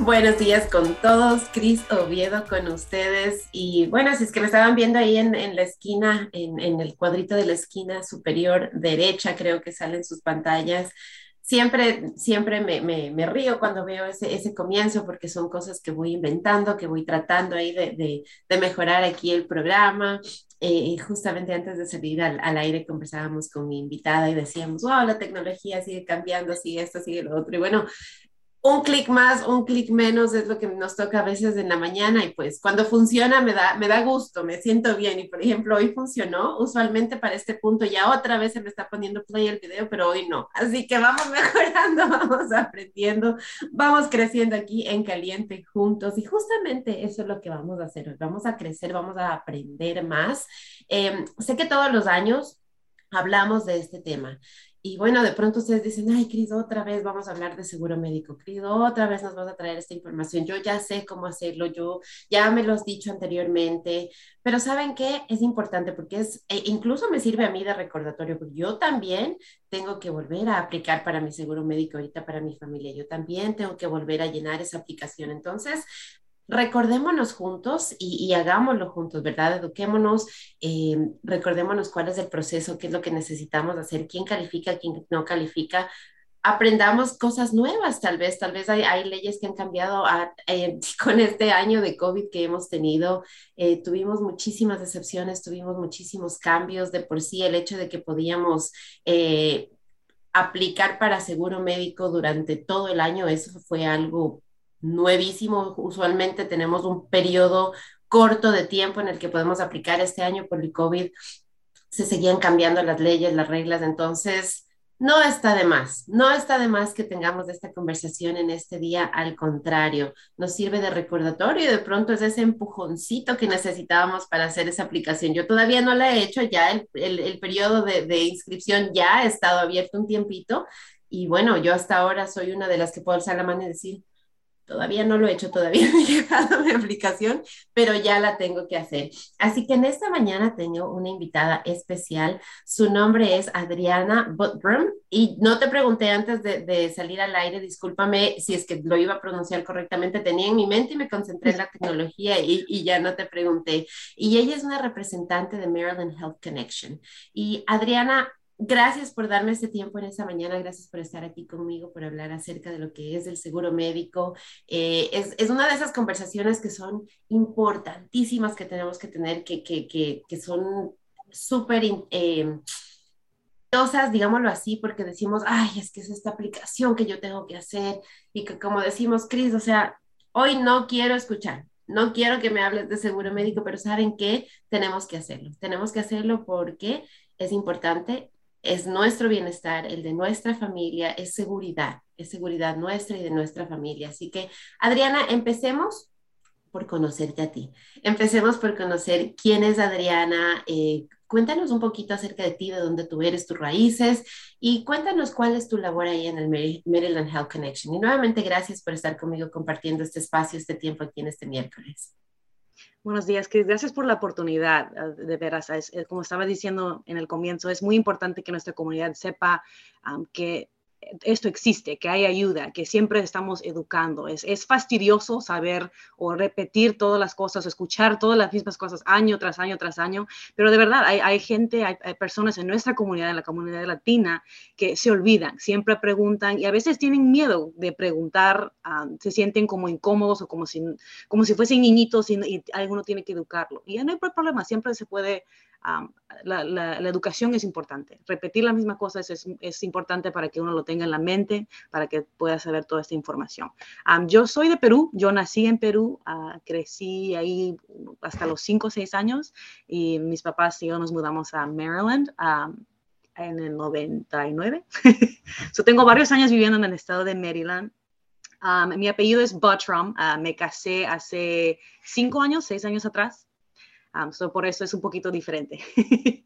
Buenos días con todos, Cris Oviedo con ustedes. Y bueno, si es que me estaban viendo ahí en, la esquina, en, el cuadrito de la esquina superior derecha, creo que salen sus pantallas. Siempre, siempre me, río cuando veo ese, comienzo porque son cosas que voy inventando, que voy tratando ahí de, mejorar aquí el programa. Eh, justamente antes de salir al, al, aire conversábamos con mi invitada y decíamos, wow, la tecnología sigue cambiando, sigue esto, sigue lo otro. Y bueno, un clic más, un clic menos es lo que nos toca a veces en la mañana y pues cuando funciona me da, me da gusto, me siento bien. Y por ejemplo hoy funcionó, usualmente para este punto ya otra vez se me está poniendo play el video, pero hoy no, así que vamos mejorando, vamos aprendiendo, vamos creciendo aquí en caliente juntos. Y justamente eso es lo que vamos a hacer hoy, vamos a crecer, vamos a aprender más. Em, sé que todos los años hablamos de este tema y bueno, de pronto ustedes dicen, ay, Cris, otra vez vamos a hablar de seguro médico, Cris, otra vez nos vas a traer esta información, yo ya sé cómo hacerlo, yo ya me lo has dicho anteriormente, pero ¿saben qué? Es importante porque es, e incluso me sirve a mí de recordatorio, porque yo también tengo que volver a aplicar para mi seguro médico ahorita para mi familia, yo también tengo que volver a llenar esa aplicación. Entonces, recordémonos juntos y, hagámoslo juntos, ¿verdad? Eduquémonos, eh, recordémonos cuál es el proceso, qué es lo que necesitamos hacer, quién califica, quién no califica. Aprendamos cosas nuevas, tal vez, tal vez hay, leyes que han cambiado eh, con este año de COVID que hemos tenido. Eh, tuvimos muchísimas decepciones, tuvimos muchísimos cambios. De por sí, el hecho de que podíamos aplicar para seguro médico durante todo el año, eso fue algo nuevísimo. Usualmente tenemos un periodo corto de tiempo en el que podemos aplicar este año por el COVID. Se seguían cambiando las leyes, las reglas, entonces no está de más, no está de más que tengamos esta conversación en este día, al contrario, nos sirve de recordatorio y de pronto es ese empujoncito que necesitábamos para hacer esa aplicación. Yo todavía no la he hecho, ya el, el, periodo de, de, inscripción ya ha estado abierto un tiempito y bueno, yo hasta ahora soy una de las que puedo alzar la mano y decir, Todavía no lo he hecho, todavía no he llegado a mi aplicación, pero ya la tengo que hacer. Así que en esta mañana tengo una invitada especial. Su nombre es Adriana Butbrum y no te pregunté antes de, salir al aire, discúlpame si es que lo iba a pronunciar correctamente, tenía en mi mente y me concentré en la tecnología y, y ya no te pregunté. Y ella es una representante de Maryland Health Connection. Y Adriana, Gracias por darme este tiempo en esta mañana, gracias por estar aquí conmigo, por hablar acerca de lo que es el seguro médico. Eh, es, es, una de esas conversaciones que son importantísimas que tenemos que tener, que, que, que, que son súper eh, digámoslo así, porque decimos, ay, es que es esta aplicación que yo tengo que hacer y que como decimos, Cris, o sea, hoy no quiero escuchar, no quiero que me hables de seguro médico, pero saben que tenemos que hacerlo. Tenemos que hacerlo porque es importante es nuestro bienestar, el de nuestra familia, es seguridad, es seguridad nuestra y de nuestra familia. Así que, Adriana, empecemos por conocerte a ti. Empecemos por conocer quién es Adriana. Eh, cuéntanos un poquito acerca de ti, de dónde tú eres, tus raíces y cuéntanos cuál es tu labor ahí en el Maryland Health Connection. Y nuevamente, gracias por estar conmigo compartiendo este espacio, este tiempo aquí en este miércoles. Buenos días. Gracias por la oportunidad. Ah, de veras, como estaba diciendo en el comienzo, es muy importante que nuestra comunidad sepa que esto existe, que hay ayuda, que siempre estamos educando. Es, es, fastidioso saber o repetir todas las cosas, escuchar todas las mismas cosas año tras año tras año, pero de verdad hay, hay gente, hay, personas en nuestra comunidad, en la comunidad latina, que se olvidan, siempre preguntan y a veces tienen miedo de preguntar, ah, se sienten como incómodos o como si, como si fuesen niñitos y, y alguno tiene que educarlo. Y no hay problema, siempre se puede la, educación es importante. Repetir la misma cosa es, importante para que uno lo tenga en la mente, para que pueda saber toda esta información. yo soy de Perú, yo nací en Perú, uh, crecí ahí hasta los 5 o 6 años y mis papás y yo nos mudamos a Maryland. en el 99. so, tengo varios años viviendo en el estado de Maryland. mi apellido es Buttram. Ah, me casé hace cinco años, seis años atrás por eso es un poquito diferente.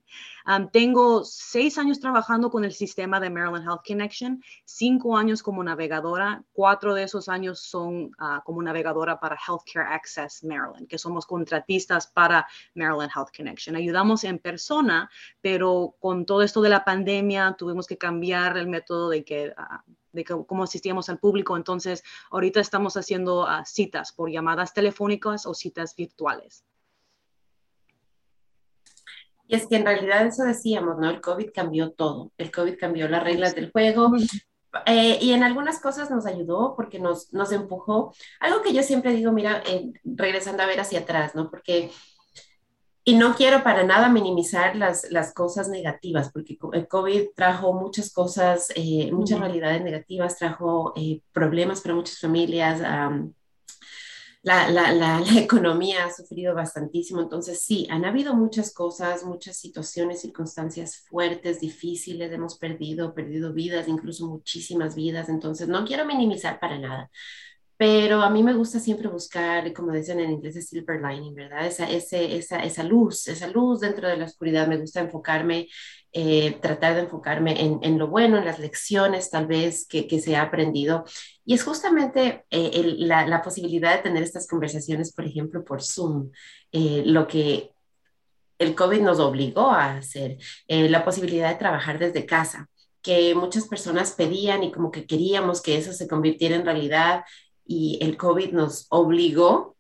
tengo seis años trabajando con el sistema de Maryland Health Connection, cinco años como navegadora, cuatro de esos años son ah, como navegadora para Healthcare Access Maryland, que somos contratistas para Maryland Health Connection. Ayudamos en persona, pero con todo esto de la pandemia tuvimos que cambiar el método de que... Ah, de cómo asistíamos al público. Entonces, ahorita estamos haciendo ah, citas por llamadas telefónicas o citas virtuales. Y es que en realidad eso decíamos, ¿no? El COVID cambió todo. El COVID cambió las reglas del juego. Eh, y en algunas cosas nos ayudó porque nos, nos empujó. Algo que yo siempre digo, mira, eh, regresando a ver hacia atrás, ¿no? Porque y no quiero para nada minimizar las, las cosas negativas, porque el COVID trajo muchas cosas, eh, muchas realidades negativas, trajo eh, problemas para muchas familias. La, la, la, la, economía ha sufrido bastantísimo, entonces sí, han habido muchas cosas, muchas situaciones, circunstancias fuertes, difíciles, hemos perdido, perdido vidas, incluso muchísimas vidas, entonces no quiero minimizar para nada, pero a mí me gusta siempre buscar, como dicen en inglés, silver lining, ¿verdad? Esa, ese, esa, esa luz, esa luz dentro de la oscuridad. Me gusta enfocarme, eh, tratar de enfocarme en, en, lo bueno, en las lecciones tal vez que, que se ha aprendido. Y es justamente eh, la, la, posibilidad de tener estas conversaciones, por ejemplo, por Zoom, eh, lo que el COVID nos obligó a hacer, la posibilidad de trabajar desde casa que muchas personas pedían y como que queríamos que eso se convirtiera en realidad y el COVID nos obligó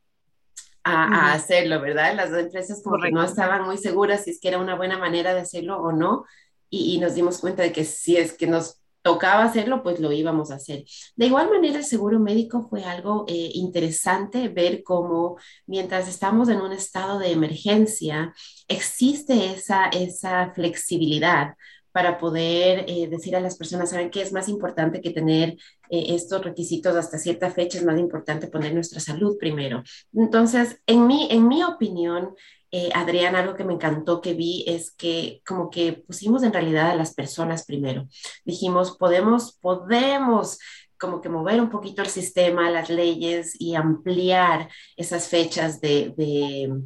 a, hacerlo, ¿verdad? Las empresas como que no estaban muy seguras si es que era una buena manera de hacerlo o no, y, nos dimos cuenta de que si es que nos tocaba hacerlo, pues lo íbamos a hacer. De igual manera, el seguro médico fue algo eh, interesante ver cómo mientras estamos en un estado de emergencia, existe esa, esa flexibilidad para poder eh, decir a las personas, ¿saben qué es más importante que tener eh, estos requisitos hasta cierta fecha? Es más importante poner nuestra salud primero. Entonces, en mi, en mi opinión, eh, Adrián, algo que me encantó que vi es que como que pusimos en realidad a las personas primero. Dijimos, podemos, podemos como que mover un poquito el sistema, las leyes y ampliar esas fechas de, de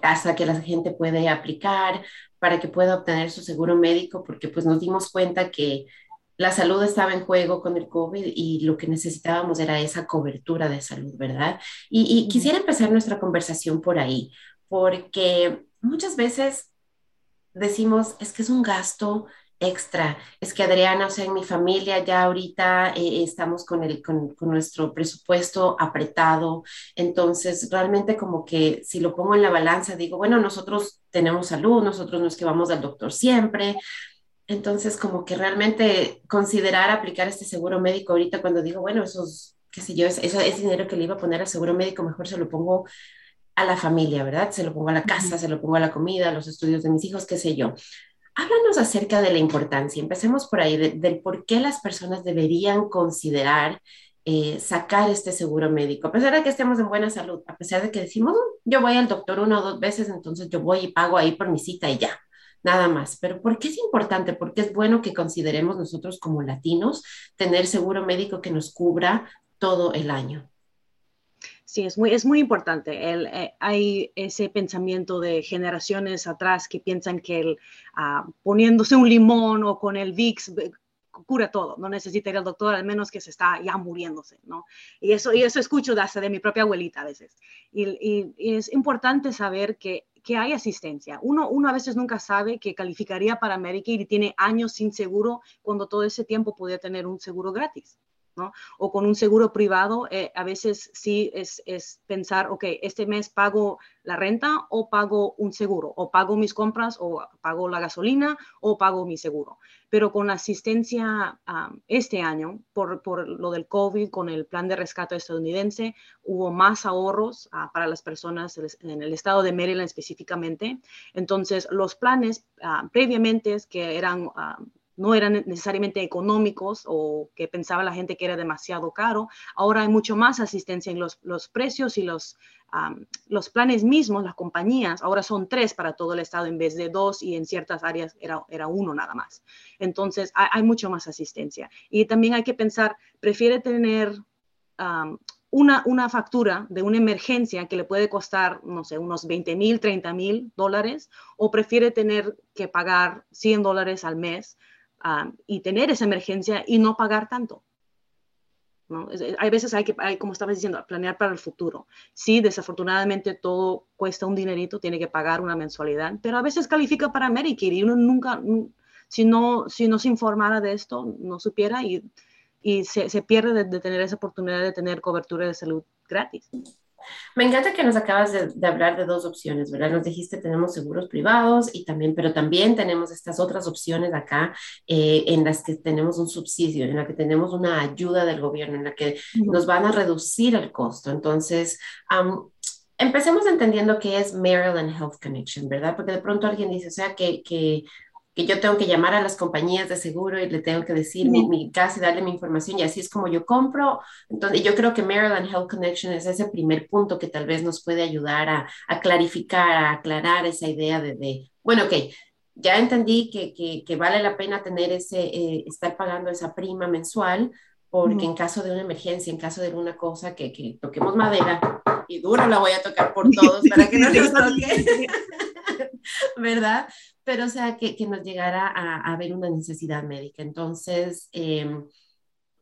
hasta que la gente puede aplicar, para que pueda obtener su seguro médico, porque pues nos dimos cuenta que la salud estaba en juego con el COVID y lo que necesitábamos era esa cobertura de salud, ¿verdad? Y, quisiera empezar nuestra conversación por ahí, porque muchas veces decimos, es que es un gasto extra. Es que Adriana, o sea, en mi familia ya ahorita eh, estamos con, el, con, con, nuestro presupuesto apretado, entonces realmente como que si lo pongo en la balanza, digo, bueno, nosotros tenemos salud, nosotros no es que vamos al doctor siempre, entonces como que realmente considerar aplicar este seguro médico ahorita cuando digo, bueno, esos, qué sé yo, ese, ese dinero que le iba a poner al seguro médico, mejor se lo pongo a la familia, ¿verdad? Se lo pongo a la casa, se lo pongo a la comida, a los estudios de mis hijos, qué sé yo. Háblanos acerca de la importancia, empecemos por ahí, del por qué las personas deberían considerar eh, sacar este seguro médico, a pesar de que estemos en buena salud, a pesar de que decimos, mm, yo voy al doctor una o dos veces, entonces yo voy y pago ahí por mi cita y ya, nada más. Pero ¿por qué es importante? Porque es bueno que consideremos nosotros como latinos tener seguro médico que nos cubra todo el año. Sí, es muy, es muy importante. El, eh, hay ese pensamiento de generaciones atrás que piensan que el, ah, poniéndose un limón o con el VIX cura todo, no necesita ir al doctor al menos que se está ya muriéndose, ¿no? Y eso, y eso escucho hasta de mi propia abuelita a veces. Y, es importante saber que, que hay asistencia. Uno, uno a veces nunca sabe que calificaría para Medicare y tiene años sin seguro cuando todo ese tiempo podía tener un seguro gratis. O con un seguro privado, eh, a veces sí es, pensar, ok, este mes pago la renta o pago un seguro, o pago mis compras, o pago la gasolina, o pago mi seguro. Pero con la asistencia este año, por, por, lo del COVID, con el plan de rescate estadounidense, hubo más ahorros ah, para las personas en el estado de Maryland específicamente. Entonces, los planes ah, previamente que eran ah, no eran necesariamente económicos o que pensaba la gente que era demasiado caro. Ahora hay mucho más asistencia en los, los precios y los, los planes mismos, las compañías, ahora son tres para todo el estado en vez de dos y en ciertas áreas era, era uno nada más. Entonces hay, mucho más asistencia. Y también hay que pensar, prefiere tener... una, una, factura de una emergencia que le puede costar, no sé, unos 20 mil, 30 mil dólares, o prefiere tener que pagar 100 dólares al mes y tener esa emergencia y no pagar tanto. ¿no? Hay veces hay que, hay, como estabas diciendo, planear para el futuro. Sí, desafortunadamente todo cuesta un dinerito, tiene que pagar una mensualidad, pero a veces califica para Medicare y uno nunca, si no, si no se informara de esto, no supiera y y se, se pierde de, tener esa oportunidad de tener cobertura de salud gratis. Me encanta que nos acabas de, de, hablar de dos opciones, ¿verdad? Nos dijiste tenemos seguros privados y también, pero también tenemos estas otras opciones acá eh, en las que tenemos un subsidio, en la que tenemos una ayuda del gobierno, en la que nos van a reducir el costo. Entonces, um, empecemos entendiendo qué es Maryland Health Connection, ¿verdad? Porque de pronto alguien dice, o sea, que, que, que yo tengo que llamar a las compañías de seguro y le tengo que decir mi, mi, casa y darle mi información y así es como yo compro. Entonces, yo creo que Maryland Health Connection es ese primer punto que tal vez nos puede ayudar a, a clarificar, a aclarar esa idea de, de bueno, ok, ya entendí que, que, que, vale la pena tener ese, eh, estar pagando esa prima mensual, porque en caso de una emergencia, en caso de alguna cosa, que, que toquemos madera, y duro la voy a tocar por todos para que no nos toque, ¿verdad? Pero o sea, que, que nos llegara a, a, ver una necesidad médica. Entonces, eh,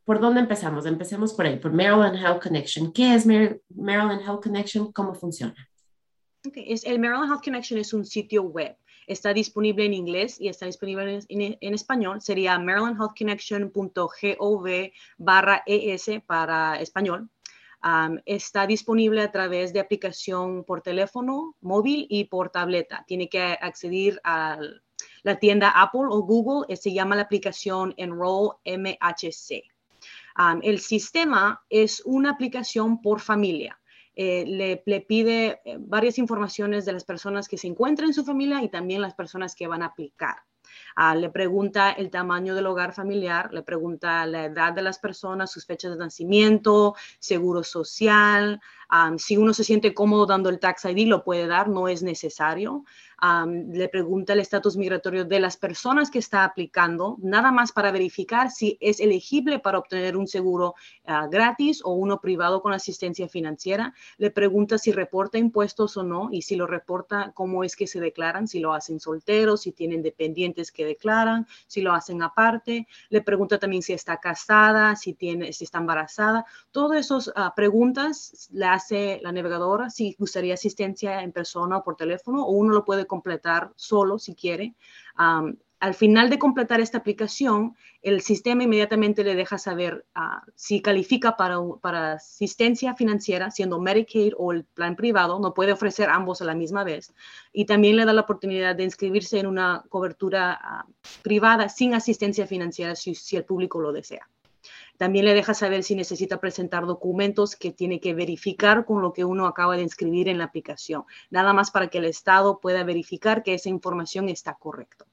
¿por dónde empezamos? Empecemos por ahí, por Maryland Health Connection. ¿Qué es Mar Maryland Health Connection? ¿Cómo funciona? Okay. Es, el Maryland Health Connection es un sitio web está disponible en inglés y está disponible en, en, en español. Sería marylandhealthconnection.gov barra ES para español. Está disponible a través de aplicación por teléfono móvil y por tableta. Tiene que acceder a la tienda Apple o Google. Se llama la aplicación Enroll MHC. El sistema es una aplicación por familia. Eh, le, le, pide eh, varias informaciones de las personas que se encuentran en su familia y también las personas que van a aplicar. Uh, le pregunta el tamaño del hogar familiar, le pregunta la edad de las personas, sus fechas de nacimiento, seguro social. Um, si uno se siente cómodo dando el tax ID, lo puede dar, no es necesario. Um, le pregunta el estatus migratorio de las personas que está aplicando, nada más para verificar si es elegible para obtener un seguro uh, gratis o uno privado con asistencia financiera. Le pregunta si reporta impuestos o no y si lo reporta, cómo es que se declaran, si lo hacen solteros, si tienen dependientes que declaran, si lo hacen aparte. Le pregunta también si está casada, si, tiene, si está embarazada. Todas esas uh, preguntas le hace la navegadora si gustaría asistencia en persona o por teléfono o uno lo puede completar solo si quiere. Al final de completar esta aplicación, el sistema inmediatamente le deja saber uh, si califica para, para, asistencia financiera, siendo Medicaid o el plan privado, no puede ofrecer ambos a la misma vez. Y también le da la oportunidad de inscribirse en una cobertura uh, privada sin asistencia financiera si, si el público lo desea. También le deja saber si necesita presentar documentos que tiene que verificar con lo que uno acaba de inscribir en la aplicación, nada más para que el Estado pueda verificar que esa información está correcta.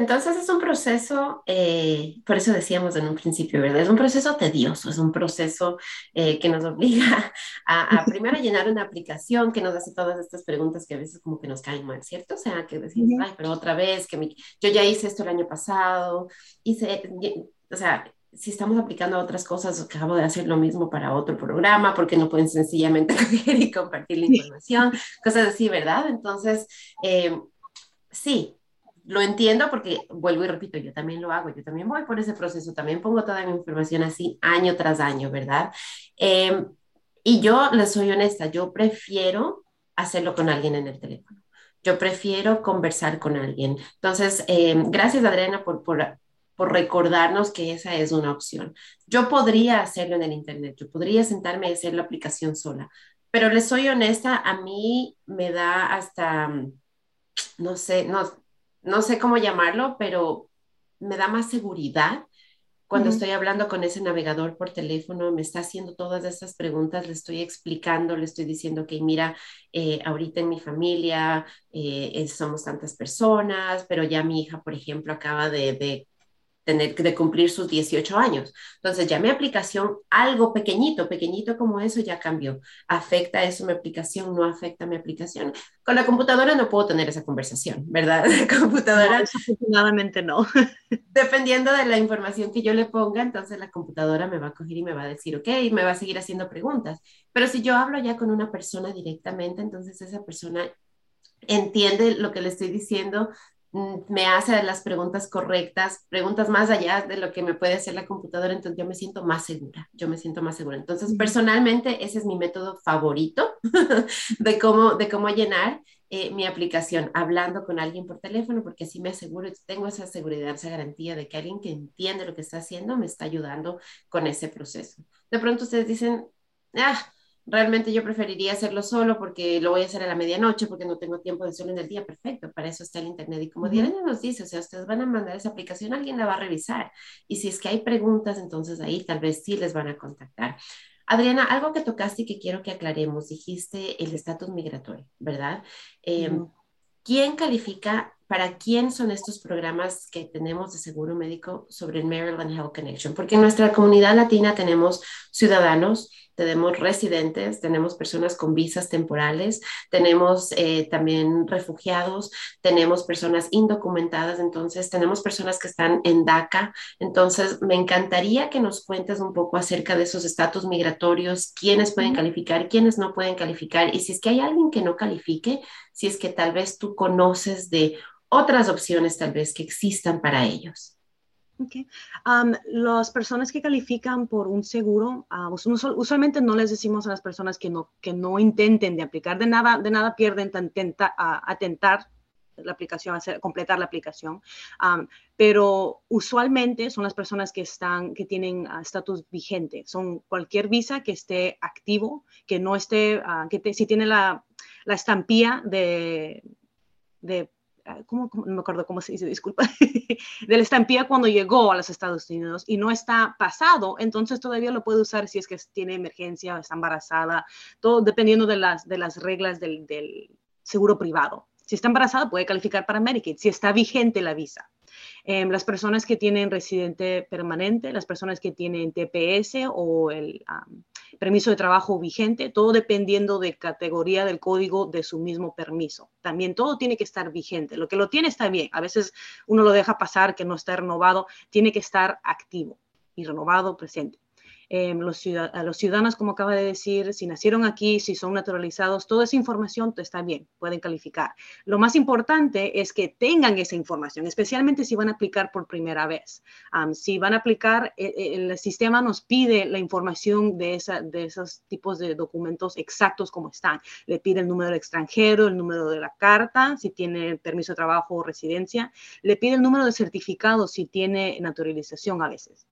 Entonces es un proceso, eh, por eso decíamos en un principio, ¿verdad? Es un proceso tedioso, es un proceso eh, que nos obliga a, a, primero a llenar una aplicación que nos hace todas estas preguntas que a veces como que nos caen mal, ¿cierto? O sea, que decimos, ay, pero otra vez, que mi, yo ya hice esto el año pasado, hice, o sea, si estamos aplicando a otras cosas, acabo de hacer lo mismo para otro programa, porque no pueden sencillamente coger y compartir la información, cosas así, ¿verdad? Entonces, eh, sí, lo entiendo porque vuelvo y repito, yo también lo hago, yo también voy por ese proceso, también pongo toda mi información así año tras año, ¿verdad? Eh, y yo les soy honesta, yo prefiero hacerlo con alguien en el teléfono. Yo prefiero conversar con alguien. Entonces, eh, gracias Adriana por, por, por recordarnos que esa es una opción. Yo podría hacerlo en el Internet, yo podría sentarme y hacer la aplicación sola, pero les soy honesta, a mí me da hasta, no sé, no, no sé cómo llamarlo, pero me da más seguridad cuando uh -huh. estoy hablando con ese navegador por teléfono, me está haciendo todas esas preguntas, le estoy explicando, le estoy diciendo que mira, eh, ahorita en mi familia eh, somos tantas personas, pero ya mi hija, por ejemplo, acaba de, de tener de cumplir sus 18 años. Entonces ya mi aplicación, algo pequeñito, pequeñito como eso ya cambió. ¿Afecta eso mi aplicación? ¿No afecta mi aplicación? Con la computadora no puedo tener esa conversación, ¿verdad? La computadora... No, desafortunadamente no. Dependiendo de la información que yo le ponga, entonces la computadora me va a coger y me va a decir, ok, y me va a seguir haciendo preguntas. Pero si yo hablo ya con una persona directamente, entonces esa persona entiende lo que le estoy diciendo me hace las preguntas correctas, preguntas más allá de lo que me puede hacer la computadora, entonces yo me siento más segura, yo me siento más segura. Entonces, personalmente, ese es mi método favorito de cómo, de cómo llenar eh, mi aplicación, hablando con alguien por teléfono, porque así me aseguro, tengo esa seguridad, esa garantía de que alguien que entiende lo que está haciendo me está ayudando con ese proceso. De pronto ustedes dicen, ah, realmente yo preferiría hacerlo solo porque lo voy a hacer a la medianoche porque no tengo tiempo de solo en el día. Perfecto, para eso está el Internet. Y como Diana nos dice, o sea, ustedes van a mandar esa aplicación, alguien la va a revisar. Y si es que hay preguntas, entonces ahí tal vez sí les van a contactar. Adriana, algo que tocaste y que quiero que aclaremos, dijiste el estatus migratorio, ¿verdad? Em, ¿Quién califica, para quién son estos programas que tenemos de seguro médico sobre el Maryland Health Connection? Porque en nuestra comunidad latina tenemos ciudadanos tenemos residentes, tenemos personas con visas temporales, tenemos eh, también refugiados, tenemos personas indocumentadas, entonces tenemos personas que están en DACA. Entonces, me encantaría que nos cuentes un poco acerca de esos estatus migratorios, quiénes pueden calificar, quiénes no pueden calificar, y si es que hay alguien que no califique, si es que tal vez tú conoces de otras opciones tal vez que existan para ellos. Okay. las personas que califican por un seguro, uh, usualmente no les decimos a las personas que no, intenten de aplicar, de nada, de nada pierden tenta, a, tentar la aplicación, hacer, completar la aplicación, pero usualmente son las personas que están, que tienen estatus vigente, son cualquier visa que esté activo, que no esté, ah, que si tiene la, la estampilla de Ah, ¿cómo, no me acuerdo cómo se dice, disculpa, de la estampilla cuando llegó a los Estados Unidos y no está pasado, entonces todavía lo puede usar si es que tiene emergencia o está embarazada, todo dependiendo de las, de las reglas del, del seguro privado. Si está embarazada puede calificar para Medicaid, si está vigente la visa. Em, las personas que tienen residente permanente, las personas que tienen TPS o el permiso de trabajo vigente, todo dependiendo de categoría del código de su mismo permiso. También todo tiene que estar vigente. Lo que lo tiene está bien. A veces uno lo deja pasar que no está renovado. Tiene que estar activo y renovado presente. Em, los, a los ciudadanos, como acaba de decir, si nacieron aquí, si son naturalizados, toda esa información está bien, pueden calificar. Lo más importante es que tengan esa información, especialmente si van a aplicar por primera vez. si van a aplicar, e, e, el, sistema nos pide la información de, esos tipos de documentos exactos como están. Le pide el número extranjero, el número de la carta, si tiene permiso de trabajo o residencia. Le pide el número de certificado si tiene naturalización a veces.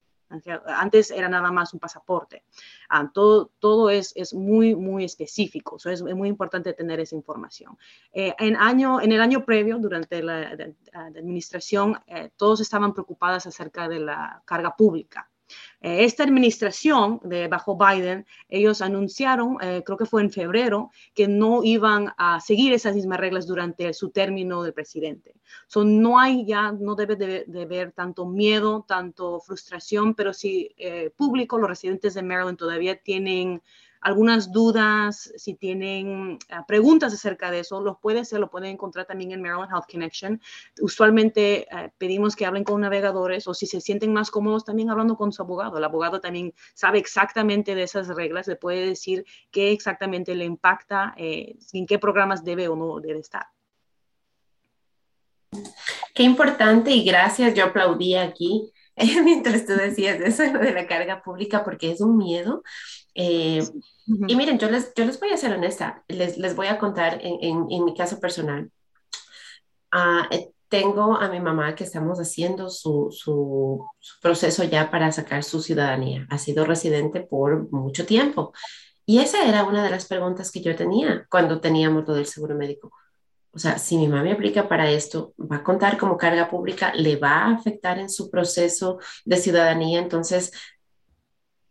Antes era nada más un pasaporte. Ah, todo es, es, muy, muy específico. es, muy importante tener esa información. Eh, en, año, en el año previo, durante la, administración, eh, todos estaban preocupados acerca de la carga pública. Eh, esta administración de bajo Biden, ellos anunciaron, eh, creo que fue en febrero, que no iban a seguir esas mismas reglas durante su término de presidente. So, no hay ya, no debe de, haber tanto miedo, tanto frustración, pero si eh, público, los residentes de Maryland todavía tienen algunas dudas, si tienen ah, preguntas acerca de eso, los puede hacer, lo pueden encontrar también en Maryland Health Connection. Usualmente eh, pedimos que hablen con navegadores o si se sienten más cómodos también hablando con su abogado. El abogado también sabe exactamente de esas reglas, le puede decir qué exactamente le impacta, eh, en qué programas debe o no debe estar. Qué importante y gracias, yo aplaudí aquí mientras tú decías eso de la carga pública porque es un miedo eh, y miren, yo les, yo les voy a ser honesta, les, les voy a contar en, en, mi caso personal. Ah, eh, tengo a mi mamá que estamos haciendo su, su, proceso ya para sacar su ciudadanía. Ha sido residente por mucho tiempo. Y esa era una de las preguntas que yo tenía cuando teníamos todo el seguro médico. O sea, si mi mamá me aplica para esto, va a contar como carga pública, le va a afectar en su proceso de ciudadanía. Entonces,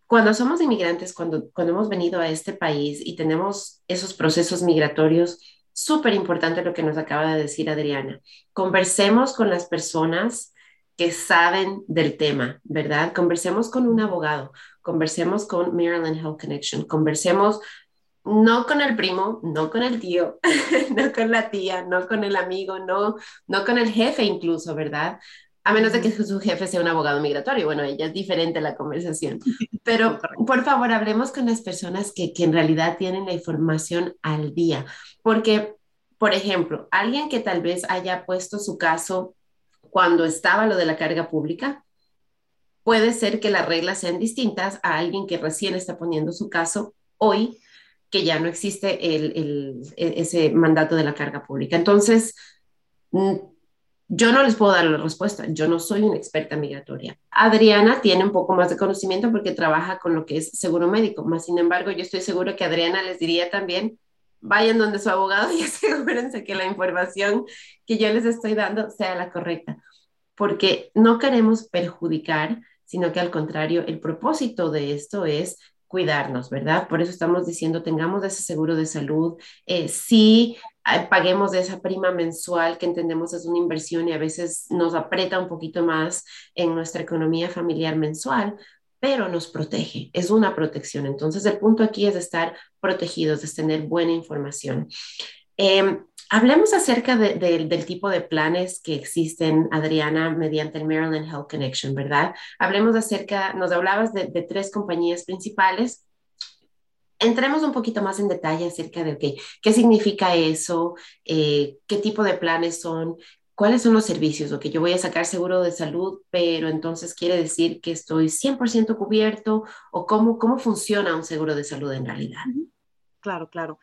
cuando somos inmigrantes, cuando, cuando hemos venido a este país y tenemos esos procesos migratorios, súper importante lo que nos acaba de decir Adriana. Conversemos con las personas que saben del tema, ¿verdad? Conversemos con un abogado, conversemos con Maryland Health Connection, conversemos no con el primo, no con el tío, no con la tía, no con el amigo, no, no con el jefe incluso, ¿verdad? A menos de que su jefe sea un abogado migratorio. Bueno, ella es diferente la conversación. Pero por favor, hablemos con las personas que, que en realidad tienen la información al día, porque por ejemplo, alguien que tal vez haya puesto su caso cuando estaba lo de la carga pública, puede ser que las reglas sean distintas a alguien que recién está poniendo su caso hoy, que ya no existe el, e, ese mandato de la carga pública. Entonces, yo no les puedo dar la respuesta, yo no soy una experta migratoria. Adriana tiene un poco más de conocimiento porque trabaja con lo que es seguro médico, más sin embargo, yo estoy seguro que Adriana les diría también, vayan donde su abogado y asegúrense que la información que yo les estoy dando sea la correcta, porque no queremos perjudicar, sino que al contrario, el propósito de esto es cuidarnos, ¿verdad? Por eso estamos diciendo, tengamos ese seguro de salud, eh, sí paguemos esa prima mensual que entendemos es una inversión y a veces nos aprieta un poquito más en nuestra economía familiar mensual, pero nos protege, es una protección. Entonces, el punto aquí es estar protegidos, es tener buena información. Em, hablemos acerca del tipo de planes que existen, Adriana, mediante el Maryland Health Connection, ¿verdad? Hablemos acerca, nos hablabas de, tres compañías principales. Entremos un poquito más en detalle acerca de qué, qué significa eso, eh, qué tipo de planes son, ¿cuáles son los servicios? O que yo voy a sacar seguro de salud, pero entonces quiere decir que estoy 100% cubierto o cómo, cómo funciona un seguro de salud en realidad. Claro, claro.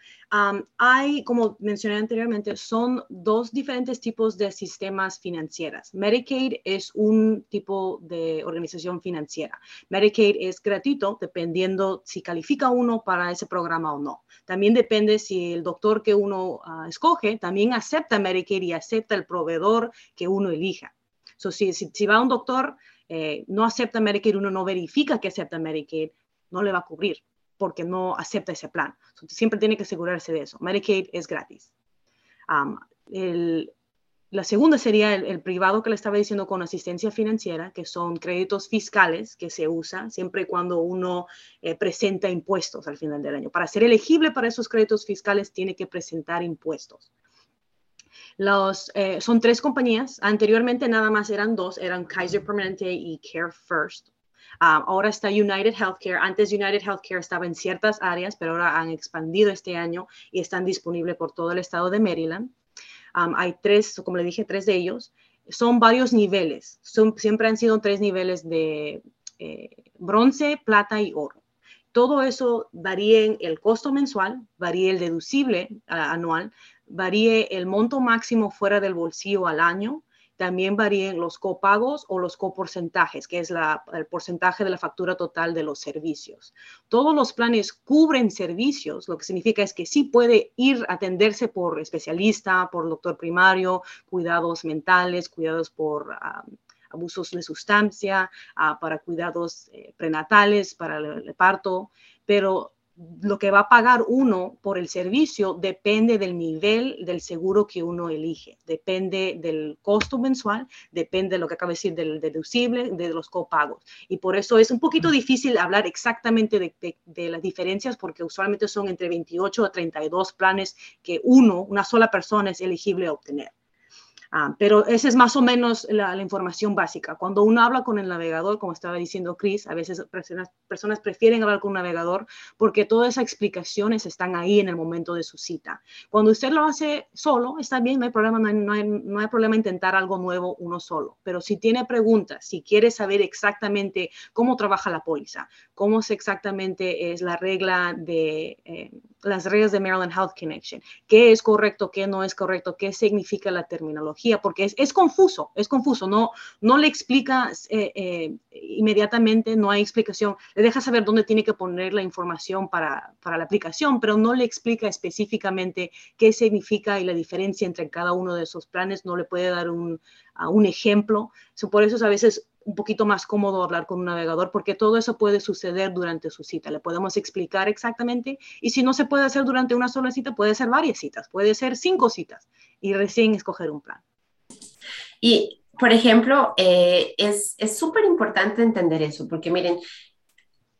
hay, como mencioné anteriormente, son dos diferentes tipos de sistemas financieras. Medicaid es un tipo de organización financiera. Medicaid es gratuito dependiendo si califica uno para ese programa o no. También depende si el doctor que uno ah, escoge también acepta Medicaid y acepta el proveedor que uno elija. So, si, si, va a un doctor, eh, no acepta Medicaid, uno no verifica que acepta Medicaid, no le va a cubrir porque no acepta ese plan. siempre tiene que asegurarse de eso. Medicaid es gratis. la segunda sería el, privado que le estaba diciendo con asistencia financiera, que son créditos fiscales que se usan siempre y cuando uno eh, presenta impuestos al final del año. Para ser elegible para esos créditos fiscales tiene que presentar impuestos. Eh, son tres compañías. Anteriormente nada más eran dos, eran Kaiser Permanente y Care First. Ah, ahora está United Healthcare. Antes United Healthcare estaba en ciertas áreas, pero ahora han expandido este año y están disponibles por todo el estado de Maryland. hay tres, como le dije, tres de ellos. Son varios niveles. Siempre han sido tres niveles de eh, bronce, plata y oro. Todo eso varía en el costo mensual, varía el deducible ah, anual, varía el monto máximo fuera del bolsillo al año, también varían los copagos o los coporcentajes, que es el porcentaje de la factura total de los servicios. Todos los planes cubren servicios, lo que significa es que sí puede ir a atenderse por especialista, por doctor primario, cuidados mentales, cuidados por abusos de sustancia, ah, para cuidados eh, prenatales, para el parto, pero lo que va a pagar uno por el servicio depende del nivel del seguro que uno elige, depende del costo mensual, depende de lo que acaba de decir del deducible, de los copagos. Y por eso es un poquito difícil hablar exactamente de, de, las diferencias porque usualmente son entre 28 a 32 planes que uno, una sola persona es elegible a obtener. Ah, pero esa es más o menos la, información básica. Cuando uno habla con el navegador, como estaba diciendo Chris, a veces personas, personas prefieren hablar con un navegador porque todas esas explicaciones están ahí en el momento de su cita. Cuando usted lo hace solo, está bien, no hay problema, no no hay, problema intentar algo nuevo uno solo. Pero si tiene preguntas, si quiere saber exactamente cómo trabaja la póliza, cómo es exactamente es la regla de... Eh, las reglas de Maryland Health Connection, qué es correcto, qué no es correcto, qué significa la terminología, porque es, es confuso, es confuso, no, no le explica eh, eh, inmediatamente, no hay explicación, le deja saber dónde tiene que poner la información para, para, la aplicación, pero no le explica específicamente qué significa y la diferencia entre cada uno de esos planes, no le puede dar un, un ejemplo. por eso es a veces un poquito más cómodo hablar con un navegador porque todo eso puede suceder durante su cita. Le podemos explicar exactamente y si no se puede hacer durante una sola cita, puede ser varias citas, puede ser cinco citas y recién escoger un plan. Y, por ejemplo, eh, es súper importante entender eso porque miren,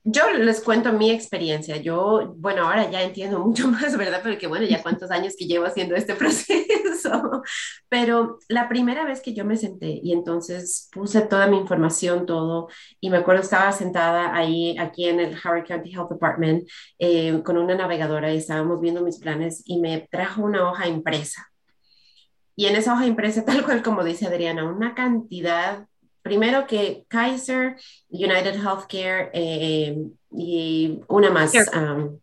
yo les cuento mi experiencia. Yo, bueno, ahora ya entiendo mucho más, ¿verdad? Porque bueno, ya cuántos años que llevo haciendo este proceso. Pero la primera vez que yo me senté y entonces puse toda mi información, todo, y me acuerdo estaba sentada ahí, aquí en el Howard County Health Department, eh, con una navegadora y estábamos viendo mis planes y me trajo una hoja impresa. Y en esa hoja impresa, tal cual como dice Adriana, una cantidad primero que Kaiser, United Healthcare eh, y una más. Um,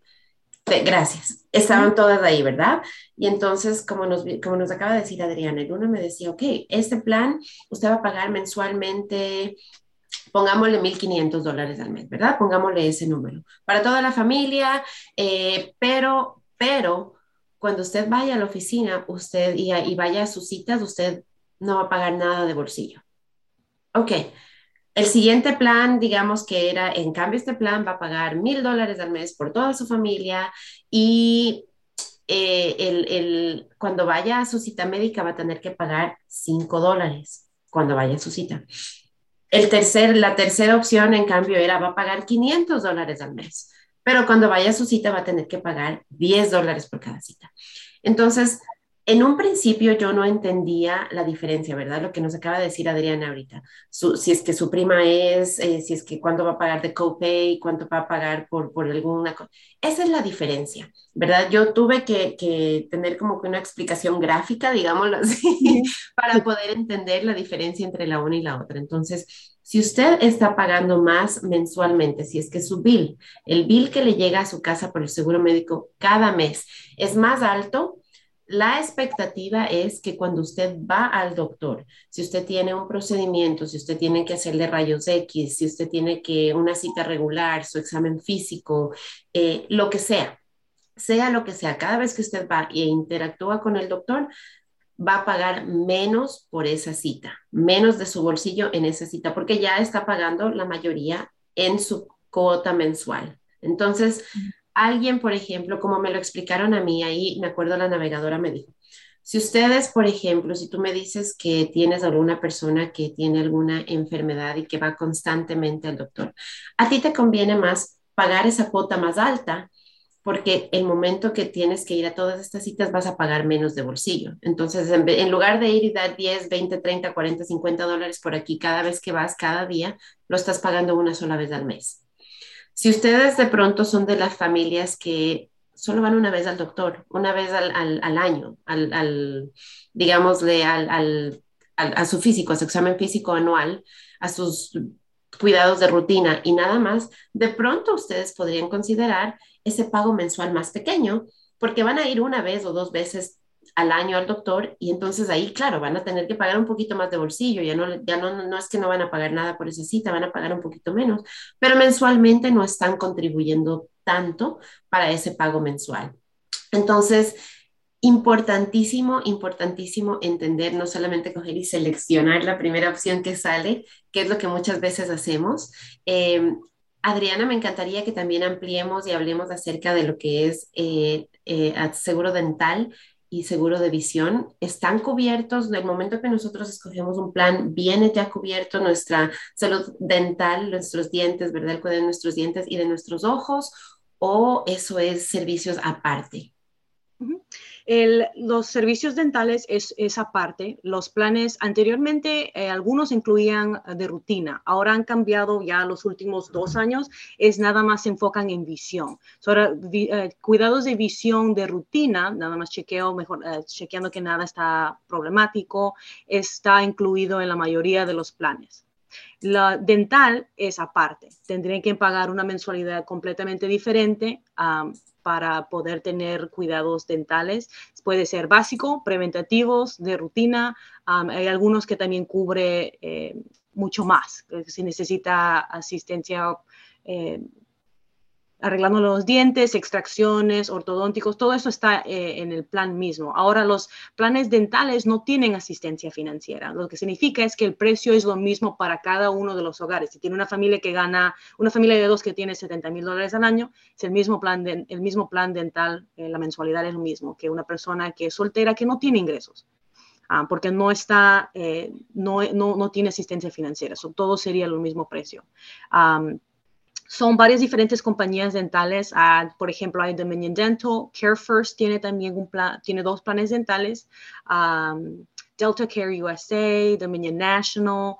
gracias. Estaban todas ahí, ¿verdad? Y entonces, como nos, como nos acaba de decir Adriana, el uno me decía, ok, este plan usted va a pagar mensualmente, pongámosle 1.500 dólares al mes, ¿verdad? Pongámosle ese número. Para toda la familia, eh, pero, pero, cuando usted vaya a la oficina usted y, y vaya a sus citas, usted no va a pagar nada de bolsillo. Ok, el siguiente plan, digamos que era, en cambio, este plan va a pagar mil dólares al mes por toda su familia y eh, el, cuando vaya a su cita médica va a tener que pagar cinco dólares cuando vaya a su cita. El tercer, la tercera opción, en cambio, era va a pagar 500 dólares al mes, pero cuando vaya a su cita va a tener que pagar 10 dólares por cada cita. Entonces, en un principio yo no entendía la diferencia, ¿verdad? Lo que nos acaba de decir Adriana ahorita. si es que su prima es, eh, si es que cuánto va a pagar de copay, cuánto va a pagar por, por alguna cosa. Esa es la diferencia, ¿verdad? Yo tuve que, que tener como que una explicación gráfica, digámoslo así, para poder entender la diferencia entre la una y la otra. Entonces, si usted está pagando más mensualmente, si es que su bill, el bill que le llega a su casa por el seguro médico cada mes es más alto, la expectativa es que cuando usted va al doctor, si usted tiene un procedimiento, si usted tiene que hacerle rayos X, si usted tiene que una cita regular, su examen físico, eh, lo que sea, sea lo que sea, cada vez que usted va e interactúa con el doctor, va a pagar menos por esa cita, menos de su bolsillo en esa cita, porque ya está pagando la mayoría en su cuota mensual. Entonces, alguien, por ejemplo, como me lo explicaron a mí, ahí me acuerdo la navegadora me dijo, si ustedes, por ejemplo, si tú me dices que tienes alguna persona que tiene alguna enfermedad y que va constantemente al doctor, a ti te conviene más pagar esa cuota más alta porque el momento que tienes que ir a todas estas citas vas a pagar menos de bolsillo. Entonces, en, en, lugar de ir y dar 10, 20, 30, 40, 50 dólares por aquí cada vez que vas, cada día, lo estás pagando una sola vez al mes. Si ustedes de pronto son de las familias que solo van una vez al doctor, una vez al, año, al, digámosle, al, a su físico, a su examen físico anual, a sus cuidados de rutina y nada más, de pronto ustedes podrían considerar ese pago mensual más pequeño, porque van a ir una vez o dos veces al año al doctor y entonces ahí, claro, van a tener que pagar un poquito más de bolsillo, ya no, ya no, no es que no van a pagar nada por esa cita, van a pagar un poquito menos, pero mensualmente no están contribuyendo tanto para ese pago mensual. Entonces, importantísimo, importantísimo entender, no solamente coger y seleccionar la primera opción que sale, que es lo que muchas veces hacemos. Eh, Adriana, me encantaría que también ampliemos y hablemos acerca de lo que es eh, eh, seguro dental y seguro de visión están cubiertos. Del momento que nosotros escogemos un plan, viene ya cubierto nuestra salud dental, nuestros dientes, ¿verdad? El cuidado de nuestros dientes y de nuestros ojos, o eso es servicios aparte los servicios dentales es esa parte. Los planes anteriormente, eh, algunos incluían de rutina. Ahora han cambiado ya los últimos dos años. Es nada más se enfocan en visión. Eh, cuidados de visión de rutina, nada más chequeo, mejor, eh, chequeando que nada está problemático, está incluido en la mayoría de los planes. La dental es aparte. Tendrían que pagar una mensualidad completamente diferente para poder tener cuidados dentales. Puede ser básico, preventativos, de rutina. hay algunos que también cubre eh, mucho más. Si necesita asistencia eh, arreglando los dientes, extracciones, ortodónticos, todo eso está eh, en el plan mismo. Ahora los planes dentales no tienen asistencia financiera, lo que significa es que el precio es lo mismo para cada uno de los hogares. Si tiene una familia que gana, una familia de dos que tiene 70 mil dólares al año, es el mismo plan, el mismo plan dental, eh, la mensualidad es lo mismo que una persona que es soltera que no tiene ingresos. Ah, porque no está, eh, no, no, no, tiene asistencia financiera, eso todo sería el mismo precio son varias diferentes compañías dentales. Ah, por ejemplo, hay Dominion Dental, Care First tiene también un plan, tiene dos planes dentales. Delta Care USA, Dominion National.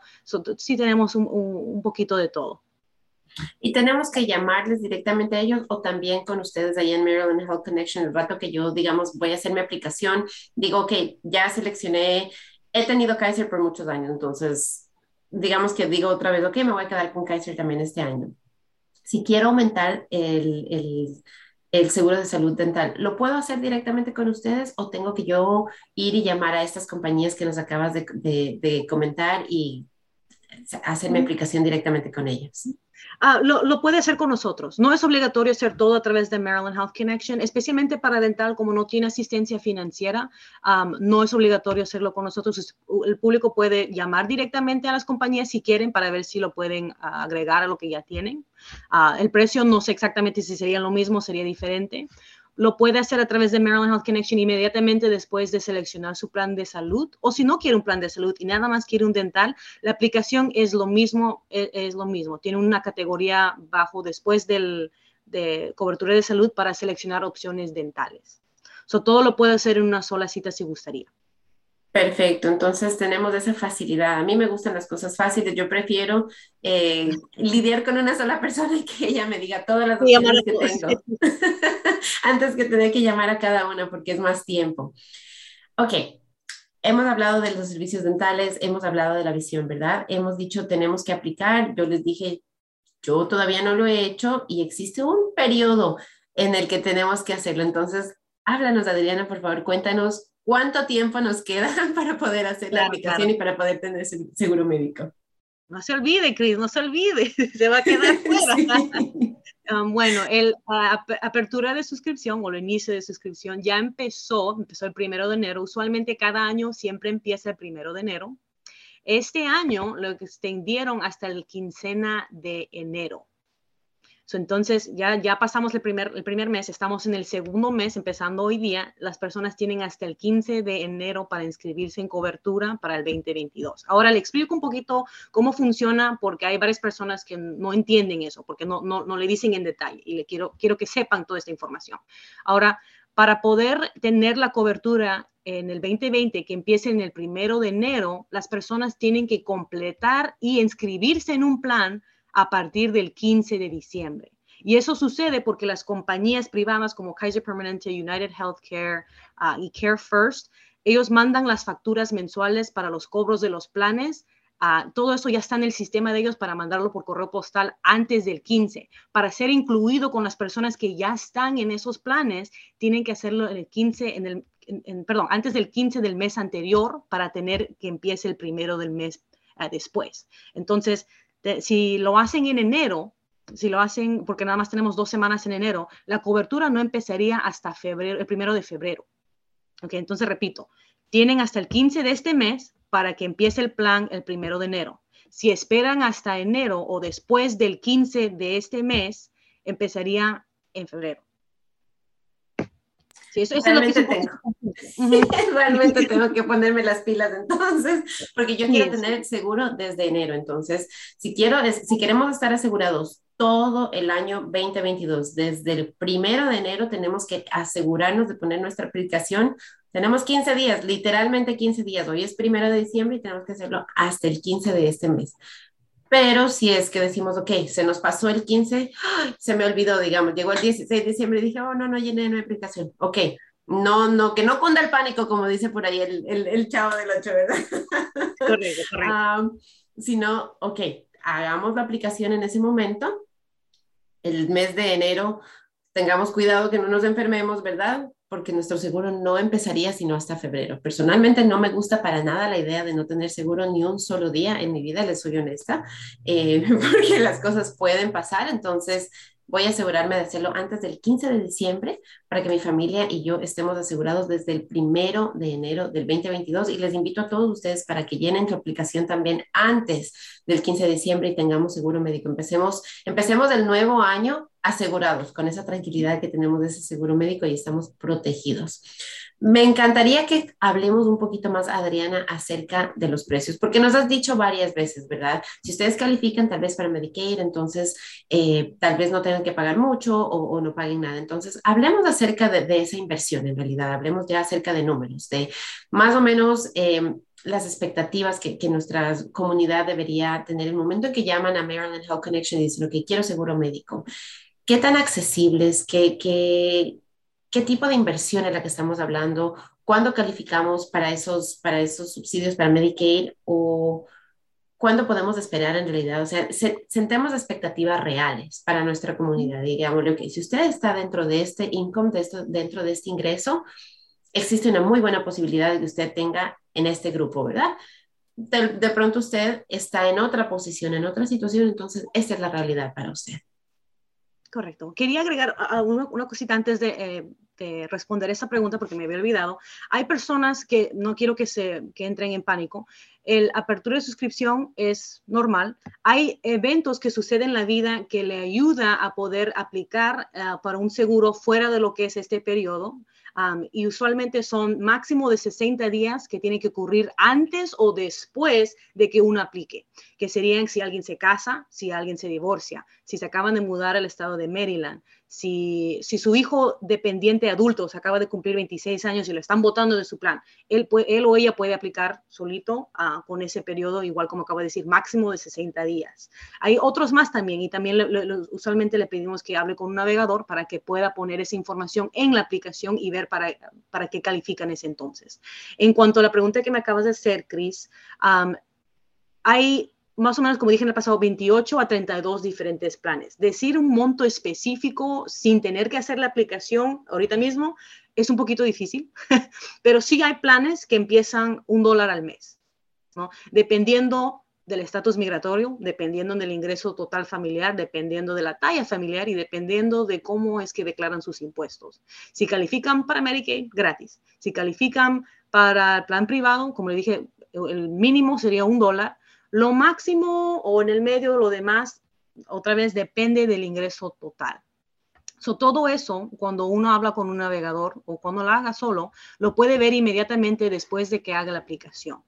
sí tenemos un, un, poquito de todo. Y tenemos que llamarles directamente a ellos o también con ustedes ahí en Maryland Health Connection. El rato que yo, digamos, voy a hacer mi aplicación, digo, que ya seleccioné, he tenido Kaiser por muchos años, entonces digamos que digo otra vez, ok, me voy a quedar con Kaiser también este año si quiero aumentar el, seguro de salud dental, ¿lo puedo hacer directamente con ustedes o tengo que yo ir y llamar a estas compañías que nos acabas de, comentar y hacer mi aplicación directamente con ellas? Ah, lo, puede hacer con nosotros. No es obligatorio hacer todo a través de Maryland Health Connection, especialmente para dental, como no tiene asistencia financiera, no es obligatorio hacerlo con nosotros. El público puede llamar directamente a las compañías si quieren para ver si lo pueden agregar a lo que ya tienen. Ah, el precio no sé exactamente si sería lo mismo, sería diferente lo puede hacer a través de Maryland Health Connection inmediatamente después de seleccionar su plan de salud. O si no quiere un plan de salud y nada más quiere un dental, la aplicación es lo mismo, es, es lo mismo. Tiene una categoría bajo después del, de cobertura de salud para seleccionar opciones dentales. So, todo lo puede hacer en una sola cita si gustaría. Perfecto, entonces tenemos esa facilidad. A mí me gustan las cosas fáciles. Yo prefiero eh, lidiar con una sola persona y que ella me diga todas las opciones que tengo, antes que tener que llamar a cada una porque es más tiempo. Ok, hemos hablado de los servicios dentales, hemos hablado de la visión, ¿verdad? Hemos dicho tenemos que aplicar. Yo les dije, yo todavía no lo he hecho y existe un periodo en el que tenemos que hacerlo. Entonces, háblanos, Adriana, por favor, cuéntanos ¿Cuánto tiempo nos queda para poder hacer la aplicación y para poder tener seguro médico? No se olvide, Cris, no se olvide, se va a quedar fuera. Um, bueno, el apertura de suscripción o el inicio de suscripción ya empezó, empezó el primero de enero. Usualmente cada año siempre empieza el primero de enero. Este año lo extendieron hasta el quincena de enero entonces, ya, ya pasamos el primer, el primer mes, estamos en el segundo mes, empezando hoy día. Las personas tienen hasta el 15 de enero para inscribirse en cobertura para el 2022. Ahora le explico un poquito cómo funciona, porque hay varias personas que no entienden eso, porque no, no, no le dicen en detalle y le quiero, quiero que sepan toda esta información. Ahora, para poder tener la cobertura en el 2020 que empiece en el primero de enero, las personas tienen que completar y inscribirse en un plan a partir del 15 de diciembre. Y eso sucede porque las compañías privadas como Kaiser Permanente, United Healthcare ah, y Care First, ellos mandan las facturas mensuales para los cobros de los planes. Ah, todo eso ya está en el sistema de ellos para mandarlo por correo postal antes del 15. Para ser incluido con las personas que ya están en esos planes, tienen que hacerlo en el 15, en el, perdón, antes del 15 del mes anterior para tener que empiece el primero del mes ah, después. Entonces, si lo hacen en enero, si lo hacen, porque nada más tenemos dos semanas en enero, la cobertura no empezaría hasta febrero, el primero de febrero. Entonces repito, tienen hasta el 15 de este mes para que empiece el plan el primero de enero. Si esperan hasta enero o después del 15 de este mes, empezaría en febrero. Sí, eso, realmente, tengo. realmente tengo que ponerme las pilas entonces, porque yo quiero tener seguro desde enero. Entonces, si, quiero, si queremos estar asegurados todo el año 2022, desde el primero de enero tenemos que asegurarnos de poner nuestra aplicación. Tenemos 15 días, literalmente 15 días. Hoy es primero de diciembre y tenemos que hacerlo hasta el 15 de este mes. Pero si es que decimos, ok, se nos pasó el 15, se me olvidó, digamos, llegó el 16 de diciembre y dije, oh, no, no llené una aplicación. Ok, no, no, que no cunda el pánico, como dice por ahí el, el, el chavo del 8, ¿verdad? Correcto, correcto. sino, ok, hagamos la aplicación en ese momento. El mes de enero, tengamos cuidado que no nos enfermemos, ¿verdad? Porque nuestro seguro no empezaría sino hasta febrero. Personalmente no me gusta para nada la idea de no tener seguro ni un solo día en mi vida, les soy honesta, eh, porque las cosas pueden pasar, entonces voy a asegurarme de hacerlo antes del 15 de diciembre para que mi familia y yo estemos asegurados desde el primero de enero del 2022 y les invito a todos ustedes para que llenen su aplicación también antes del 15 de diciembre y tengamos seguro médico. Empecemos, empecemos el nuevo año asegurados con esa tranquilidad que tenemos de ese seguro médico y estamos protegidos. Me encantaría que hablemos un poquito más, Adriana, acerca de los precios, porque nos has dicho varias veces, ¿verdad? Si ustedes califican tal vez para Medicaid, entonces eh, tal vez no tengan que pagar mucho o, no paguen nada. Entonces, hablemos acerca de, esa inversión en realidad, hablemos ya acerca de números, de más o menos em, las expectativas que, nuestra comunidad debería tener el momento en que llaman a Maryland Health Connection y dicen, ok, quiero seguro médico. ¿Qué tan accesibles? ¿Qué, qué, qué tipo de inversión es la que estamos hablando, cuándo calificamos para esos, para esos subsidios para Medicaid o cuándo podemos esperar en realidad. O sea, sentemos expectativas reales para nuestra comunidad. Digamos, que si usted está dentro de este income, de esto, dentro de este ingreso, existe una muy buena posibilidad de que usted tenga en este grupo, ¿verdad? De, de pronto usted está en otra posición, en otra situación, entonces esta es la realidad para usted. Correcto. Quería agregar una, una cosita antes de, eh, de, responder esa pregunta porque me había olvidado. Hay personas que no quiero que, se, que entren en pánico. El apertura de suscripción es normal. Hay eventos que suceden en la vida que le ayuda a poder aplicar ah, para un seguro fuera de lo que es este periodo y usualmente son máximo de 60 días que tiene que ocurrir antes o después de que uno aplique, que serían si alguien se casa, si alguien se divorcia, si se acaban de mudar al estado de Maryland, si, su hijo dependiente adulto se acaba de cumplir 26 años y lo están votando de su plan, él, o ella puede aplicar solito ah, con ese periodo, igual como acabo de decir, máximo de 60 días. Hay otros más también y también usualmente le pedimos que hable con un navegador para que pueda poner esa información en la aplicación y ver para, para qué califican ese entonces. En cuanto a la pregunta que me acabas de hacer, Chris, hay más o menos, como dije en el pasado, 28 a 32 diferentes planes. Decir un monto específico sin tener que hacer la aplicación ahorita mismo es un poquito difícil, pero sí hay planes que empiezan un dólar al mes, ¿no? Dependiendo del estatus migratorio, dependiendo del ingreso total familiar, dependiendo de la talla familiar y dependiendo de cómo es que declaran sus impuestos. Si califican para Medicaid, gratis. Si califican para el plan privado, como le dije, el mínimo sería un dólar lo máximo o en el medio, lo demás, otra vez depende del ingreso total. So, todo eso, cuando uno habla con un navegador o cuando lo haga solo, lo puede ver inmediatamente después de que haga la aplicación.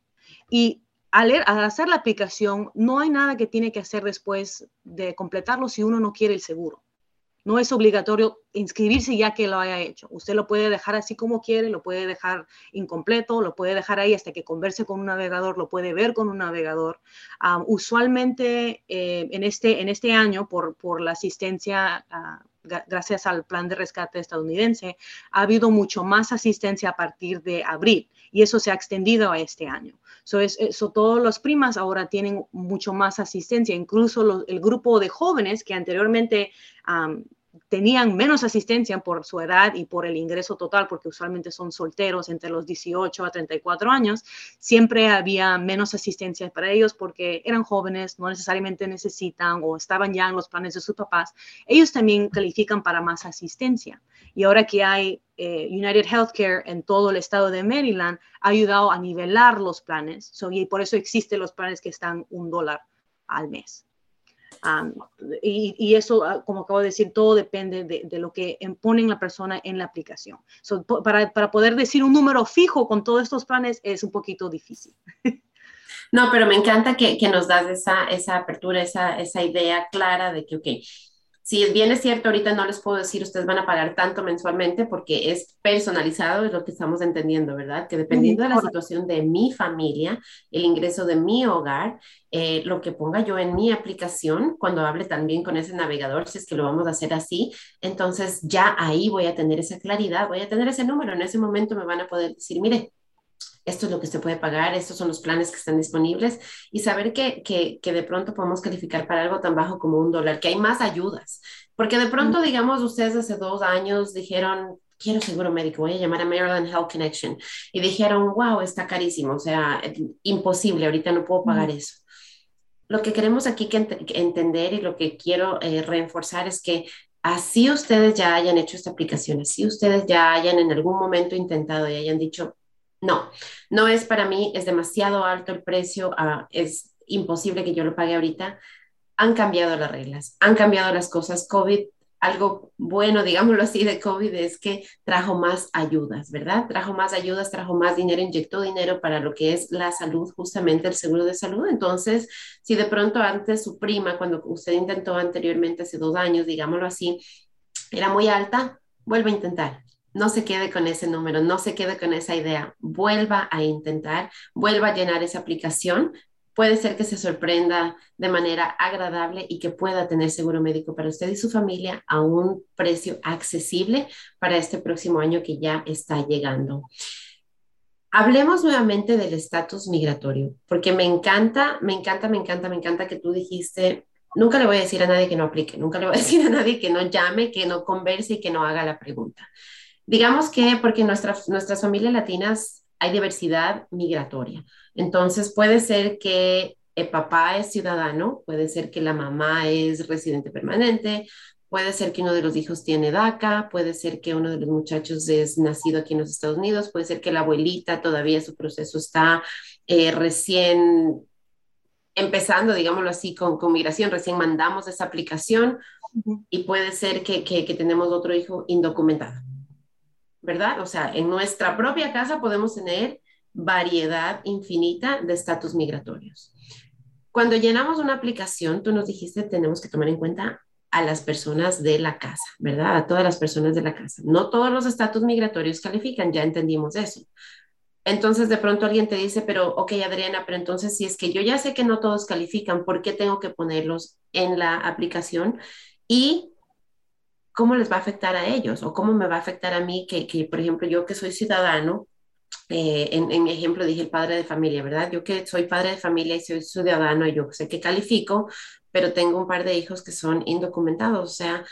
Y al, al, hacer la aplicación, no hay nada que tiene que hacer después de completarlo si uno no quiere el seguro. No es obligatorio inscribirse ya que lo haya hecho. Usted lo puede dejar así como quiere, lo puede dejar incompleto, lo puede dejar ahí hasta que converse con un navegador, lo puede ver con un navegador. usualmente eh, en, este, en este año, por, por la asistencia ah, gracias al plan de rescate estadounidense, ha habido mucho más asistencia a partir de abril y eso se ha extendido a este año. So, es, eso, todos los primas ahora tienen mucho más asistencia, incluso el grupo de jóvenes que anteriormente tenían menos asistencia por su edad y por el ingreso total, porque usualmente son solteros entre los 18 a 34 años, siempre había menos asistencia para ellos porque eran jóvenes, no necesariamente necesitan o estaban ya en los planes de sus papás. Ellos también califican para más asistencia. Y ahora que hay eh, United Healthcare en todo el estado de Maryland, ha ayudado a nivelar los planes. y por eso existen los planes que están un dólar al mes y, eso, ah, como acabo de decir, todo depende de, lo que ponen la persona en la aplicación. para, para, poder decir un número fijo con todos estos planes es un poquito difícil. No, pero me encanta que, que nos das esa, esa apertura, esa, esa idea clara de que, ok, si bien es cierto, ahorita no les puedo decir ustedes van a pagar tanto mensualmente porque es personalizado, es lo que estamos entendiendo, ¿verdad? Que dependiendo de la situación de mi familia, el ingreso de mi hogar, eh, lo que ponga yo en mi aplicación, cuando hable también con ese navegador, si es que lo vamos a hacer así, entonces ya ahí voy a tener esa claridad, voy a tener ese número, en ese momento me van a poder decir, mire, esto es lo que se puede pagar, estos son los planes que están disponibles y saber que, que, que, de pronto podemos calificar para algo tan bajo como un dólar, que hay más ayudas, porque de pronto, digamos, ustedes hace dos años dijeron, quiero seguro médico, voy a llamar a Maryland Health Connection y dijeron, wow, está carísimo, o sea, imposible, ahorita no puedo pagar eso. Lo que queremos aquí que, entender y lo que quiero eh, reforzar es que así ustedes ya hayan hecho esta aplicación, así ustedes ya hayan en algún momento intentado y hayan dicho, no, no es para mí, es demasiado alto el precio, ah, es imposible que yo lo pague ahorita. Han cambiado las reglas, han cambiado las cosas. COVID algo bueno, digámoslo así, de COVID es que trajo más ayudas, ¿verdad? Trajo más ayudas, trajo más dinero, inyectó dinero para lo que es la salud, justamente el seguro de salud. Entonces, si de pronto antes su prima, cuando usted intentó anteriormente, hace dos años, digámoslo así, era muy alta, vuelva a intentar. No se quede con ese número, no se quede con esa idea. Vuelva a intentar, vuelva a llenar esa aplicación puede ser que se sorprenda de manera agradable y que pueda tener seguro médico para usted y su familia a un precio accesible para este próximo año que ya está llegando. Hablemos nuevamente del estatus migratorio, porque me encanta, me encanta, me encanta, me encanta que tú dijiste, nunca le voy a decir a nadie que no aplique, nunca le voy a decir a nadie que no llame, que no converse y que no haga la pregunta. Digamos que porque nuestras, nuestras familias latinas hay diversidad migratoria. Entonces puede ser que el papá es ciudadano, puede ser que la mamá es residente permanente, puede ser que uno de los hijos tiene DACA, puede ser que uno de los muchachos es nacido aquí en los Estados Unidos, puede ser que la abuelita todavía su proceso está eh, recién empezando, digámoslo así, con, con, migración, recién mandamos esa aplicación y puede ser que, que, que tenemos otro hijo indocumentado. ¿Verdad? O sea, en nuestra propia casa podemos tener variedad infinita de estatus migratorios. Cuando llenamos una aplicación, tú nos dijiste, tenemos que tomar en cuenta a las personas de la casa, ¿verdad? A todas las personas de la casa. No todos los estatus migratorios califican, ya entendimos eso. Entonces, de pronto alguien te dice, pero, ok, Adriana, pero entonces si es que yo ya sé que no todos califican, ¿por qué tengo que ponerlos en la aplicación? Y cómo les va a afectar a ellos o cómo me va a afectar a mí, que, que por ejemplo, yo que soy ciudadano, eh, en, en, ejemplo dije el padre de familia, ¿verdad? Yo que soy padre de familia y soy ciudadano, yo sé que califico, pero tengo un par de hijos que son indocumentados, o sea,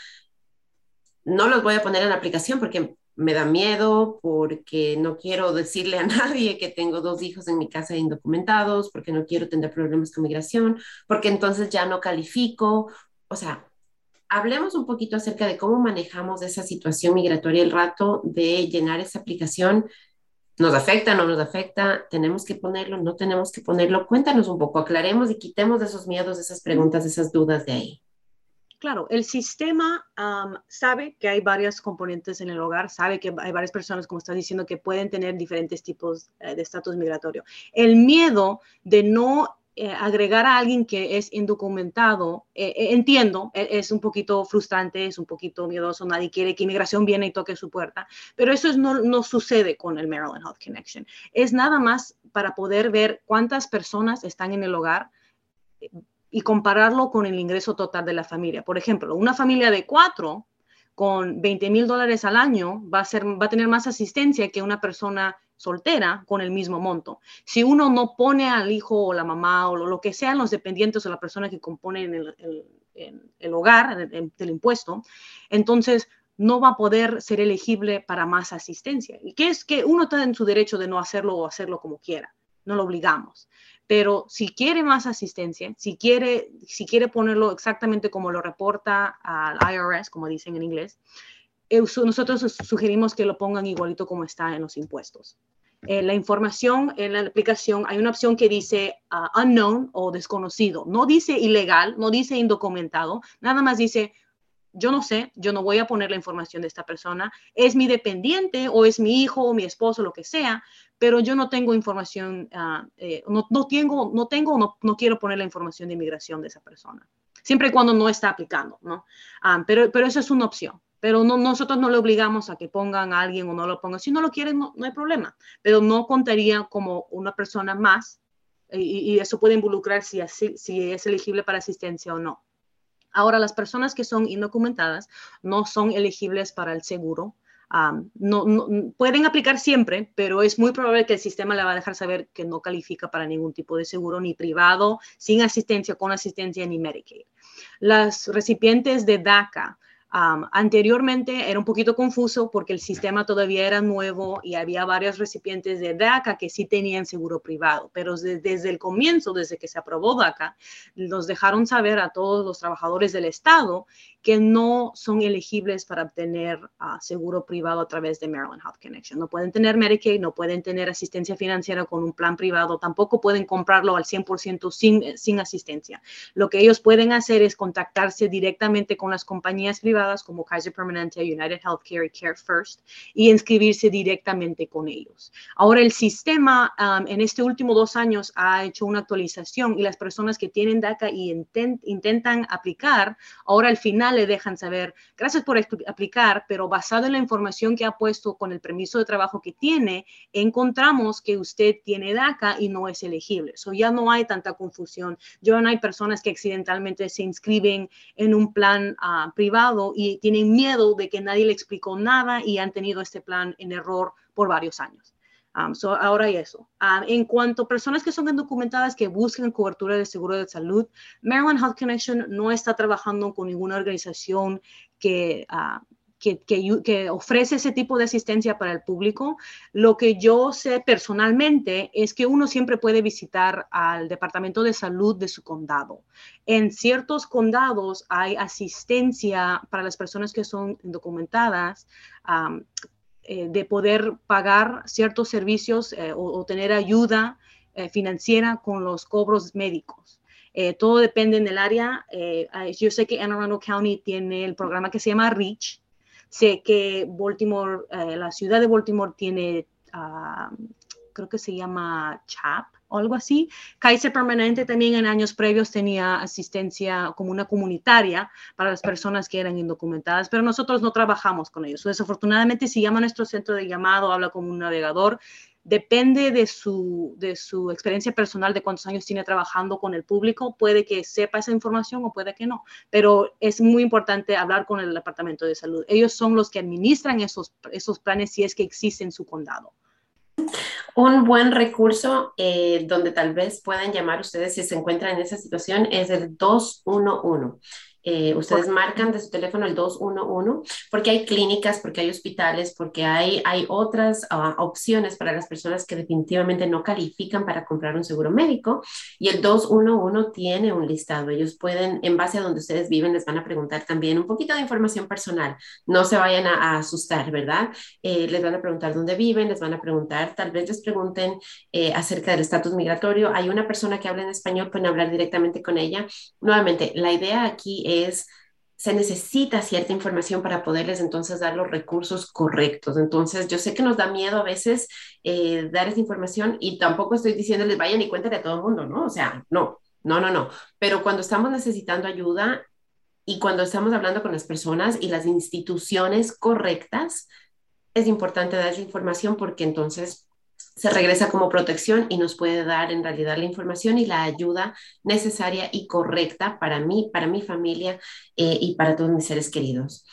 no los voy a poner en la aplicación porque me da miedo, porque no quiero decirle a nadie que tengo dos hijos en mi casa indocumentados, porque no quiero tener problemas con migración, porque entonces ya no califico, o sea, hablemos un poquito acerca de cómo manejamos esa situación migratoria el rato de llenar esa aplicación. ¿Nos afecta, no nos afecta? ¿Tenemos que ponerlo, no tenemos que ponerlo? Cuéntanos un poco, aclaremos y quitemos esos miedos, esas preguntas, esas dudas de ahí. Claro, el sistema sabe que hay varias componentes en el hogar, sabe que hay varias personas, como estás diciendo, que pueden tener diferentes tipos eh, de estatus migratorio. El miedo de no eh, agregar a alguien que es indocumentado, eh, eh, entiendo, es un poquito frustrante, es un poquito miedoso, nadie quiere que inmigración viene y toque su puerta, pero eso no, sucede con el Maryland Health Connection. Es nada más para poder ver cuántas personas están en el hogar y compararlo con el ingreso total de la familia. Por ejemplo, una familia de cuatro con 20 mil dólares al año va a tener más asistencia que una persona soltera con el mismo monto. Si uno no pone al hijo o la mamá o lo, que sean los dependientes o la persona que compone el, el, hogar del impuesto, entonces no va a poder ser elegible para más asistencia. Y que es que uno está en su derecho de no hacerlo o hacerlo como quiera, no lo obligamos. Pero si quiere más asistencia, si quiere, si quiere ponerlo exactamente como lo reporta al IRS, como dicen en inglés, nosotros sugerimos que lo pongan igualito como está en los impuestos. Eh, la información en la aplicación, hay una opción que dice uh, unknown o desconocido. No dice ilegal, no dice indocumentado, nada más dice, yo no sé, yo no voy a poner la información de esta persona, es mi dependiente o es mi hijo o mi esposo, lo que sea, pero yo no tengo información, uh, eh, no, no, tengo, no tengo, no, no quiero poner la información de inmigración de esa persona, siempre y cuando no está aplicando, ¿no? Ah, pero, pero eso es una opción pero no, nosotros no le obligamos a que pongan a alguien o no lo pongan. Si no lo quieren, no, hay problema, pero no contaría como una persona más y, eso puede involucrar si, es elegible para asistencia o no. Ahora, las personas que son indocumentadas no son elegibles para el seguro. no, pueden aplicar siempre, pero es muy probable que el sistema le va a dejar saber que no califica para ningún tipo de seguro, ni privado, sin asistencia, con asistencia, ni Medicaid. Las recipientes de DACA, anteriormente era un poquito confuso porque el sistema todavía era nuevo y había varios recipientes de DACA que sí tenían seguro privado, pero desde, el comienzo, desde que se aprobó DACA, nos dejaron saber a todos los trabajadores del Estado que no son elegibles para obtener ah, seguro privado a través de Maryland Health Connection. No pueden tener Medicaid, no pueden tener asistencia financiera con un plan privado, tampoco pueden comprarlo al 100% sin, sin asistencia. Lo que ellos pueden hacer es contactarse directamente con las compañías privadas privadas como Kaiser Permanente, United Healthcare y Care First y inscribirse directamente con ellos. Ahora el sistema um, en este último dos años ha hecho una actualización y las personas que tienen DACA y intentan aplicar, ahora al final le dejan saber, gracias por aplicar, pero basado en la información que ha puesto con el permiso de trabajo que tiene, encontramos que usted tiene DACA y no es elegible. So ya no hay tanta confusión. Ya no hay personas que accidentalmente se inscriben en un plan ah, privado y tienen miedo de que nadie le explicó nada y han tenido este plan en error por varios años. Um, ahora y eso. Um, en cuanto a personas que son indocumentadas que buscan cobertura de seguro de salud, Maryland Health Connection no está trabajando con ninguna organización que, uh, que, que, ofrece ese tipo de asistencia para el público. Lo que yo sé personalmente es que uno siempre puede visitar al Departamento de Salud de su condado. En ciertos condados hay asistencia para las personas que son indocumentadas. Um, eh, de poder pagar ciertos servicios eh, o, tener ayuda eh, financiera con los cobros médicos. todo depende en el área. yo sé que Anne Arundel County tiene el programa que se llama REACH. Sé que Baltimore, la ciudad de Baltimore tiene, ah, creo que se llama CHAP o algo así. Kaiser Permanente también en años previos tenía asistencia como una comunitaria para las personas que eran indocumentadas, pero nosotros no trabajamos con ellos. Desafortunadamente, si llama nuestro centro de llamado, habla con un navegador, depende de su, de su experiencia personal, de cuántos años tiene trabajando con el público, puede que sepa esa información o puede que no, pero es muy importante hablar con el Departamento de Salud. Ellos son los que administran esos, esos planes si es que existen en su condado. Un buen recurso eh, donde tal vez puedan llamar ustedes si se encuentran en esa situación es el 211. Eh, ustedes marcan de su teléfono el 211 porque hay clínicas, porque hay hospitales, porque hay, hay otras ah, opciones para las personas que definitivamente no califican para comprar un seguro médico y el 211 tiene un listado. Ellos pueden, en base a donde ustedes viven, les van a preguntar también un poquito de información personal. No se vayan a, asustar, ¿verdad? Eh, les van a preguntar dónde viven, les van a preguntar, tal vez les pregunten eh, acerca del estatus migratorio. Hay una persona que habla en español, pueden hablar directamente con ella. Nuevamente, la idea aquí es, se necesita cierta información para poderles entonces dar los recursos correctos. Entonces, yo sé que nos da miedo a veces eh, dar esa información y tampoco estoy diciéndoles vayan y cuéntale a todo el mundo, ¿no? O sea, no, no, no, no. Pero cuando estamos necesitando ayuda y cuando estamos hablando con las personas y las instituciones correctas, es importante dar esa información porque entonces se regresa como protección y nos puede dar en realidad la información y la ayuda necesaria y correcta para mí, para mi familia eh, y para todos mis seres queridos.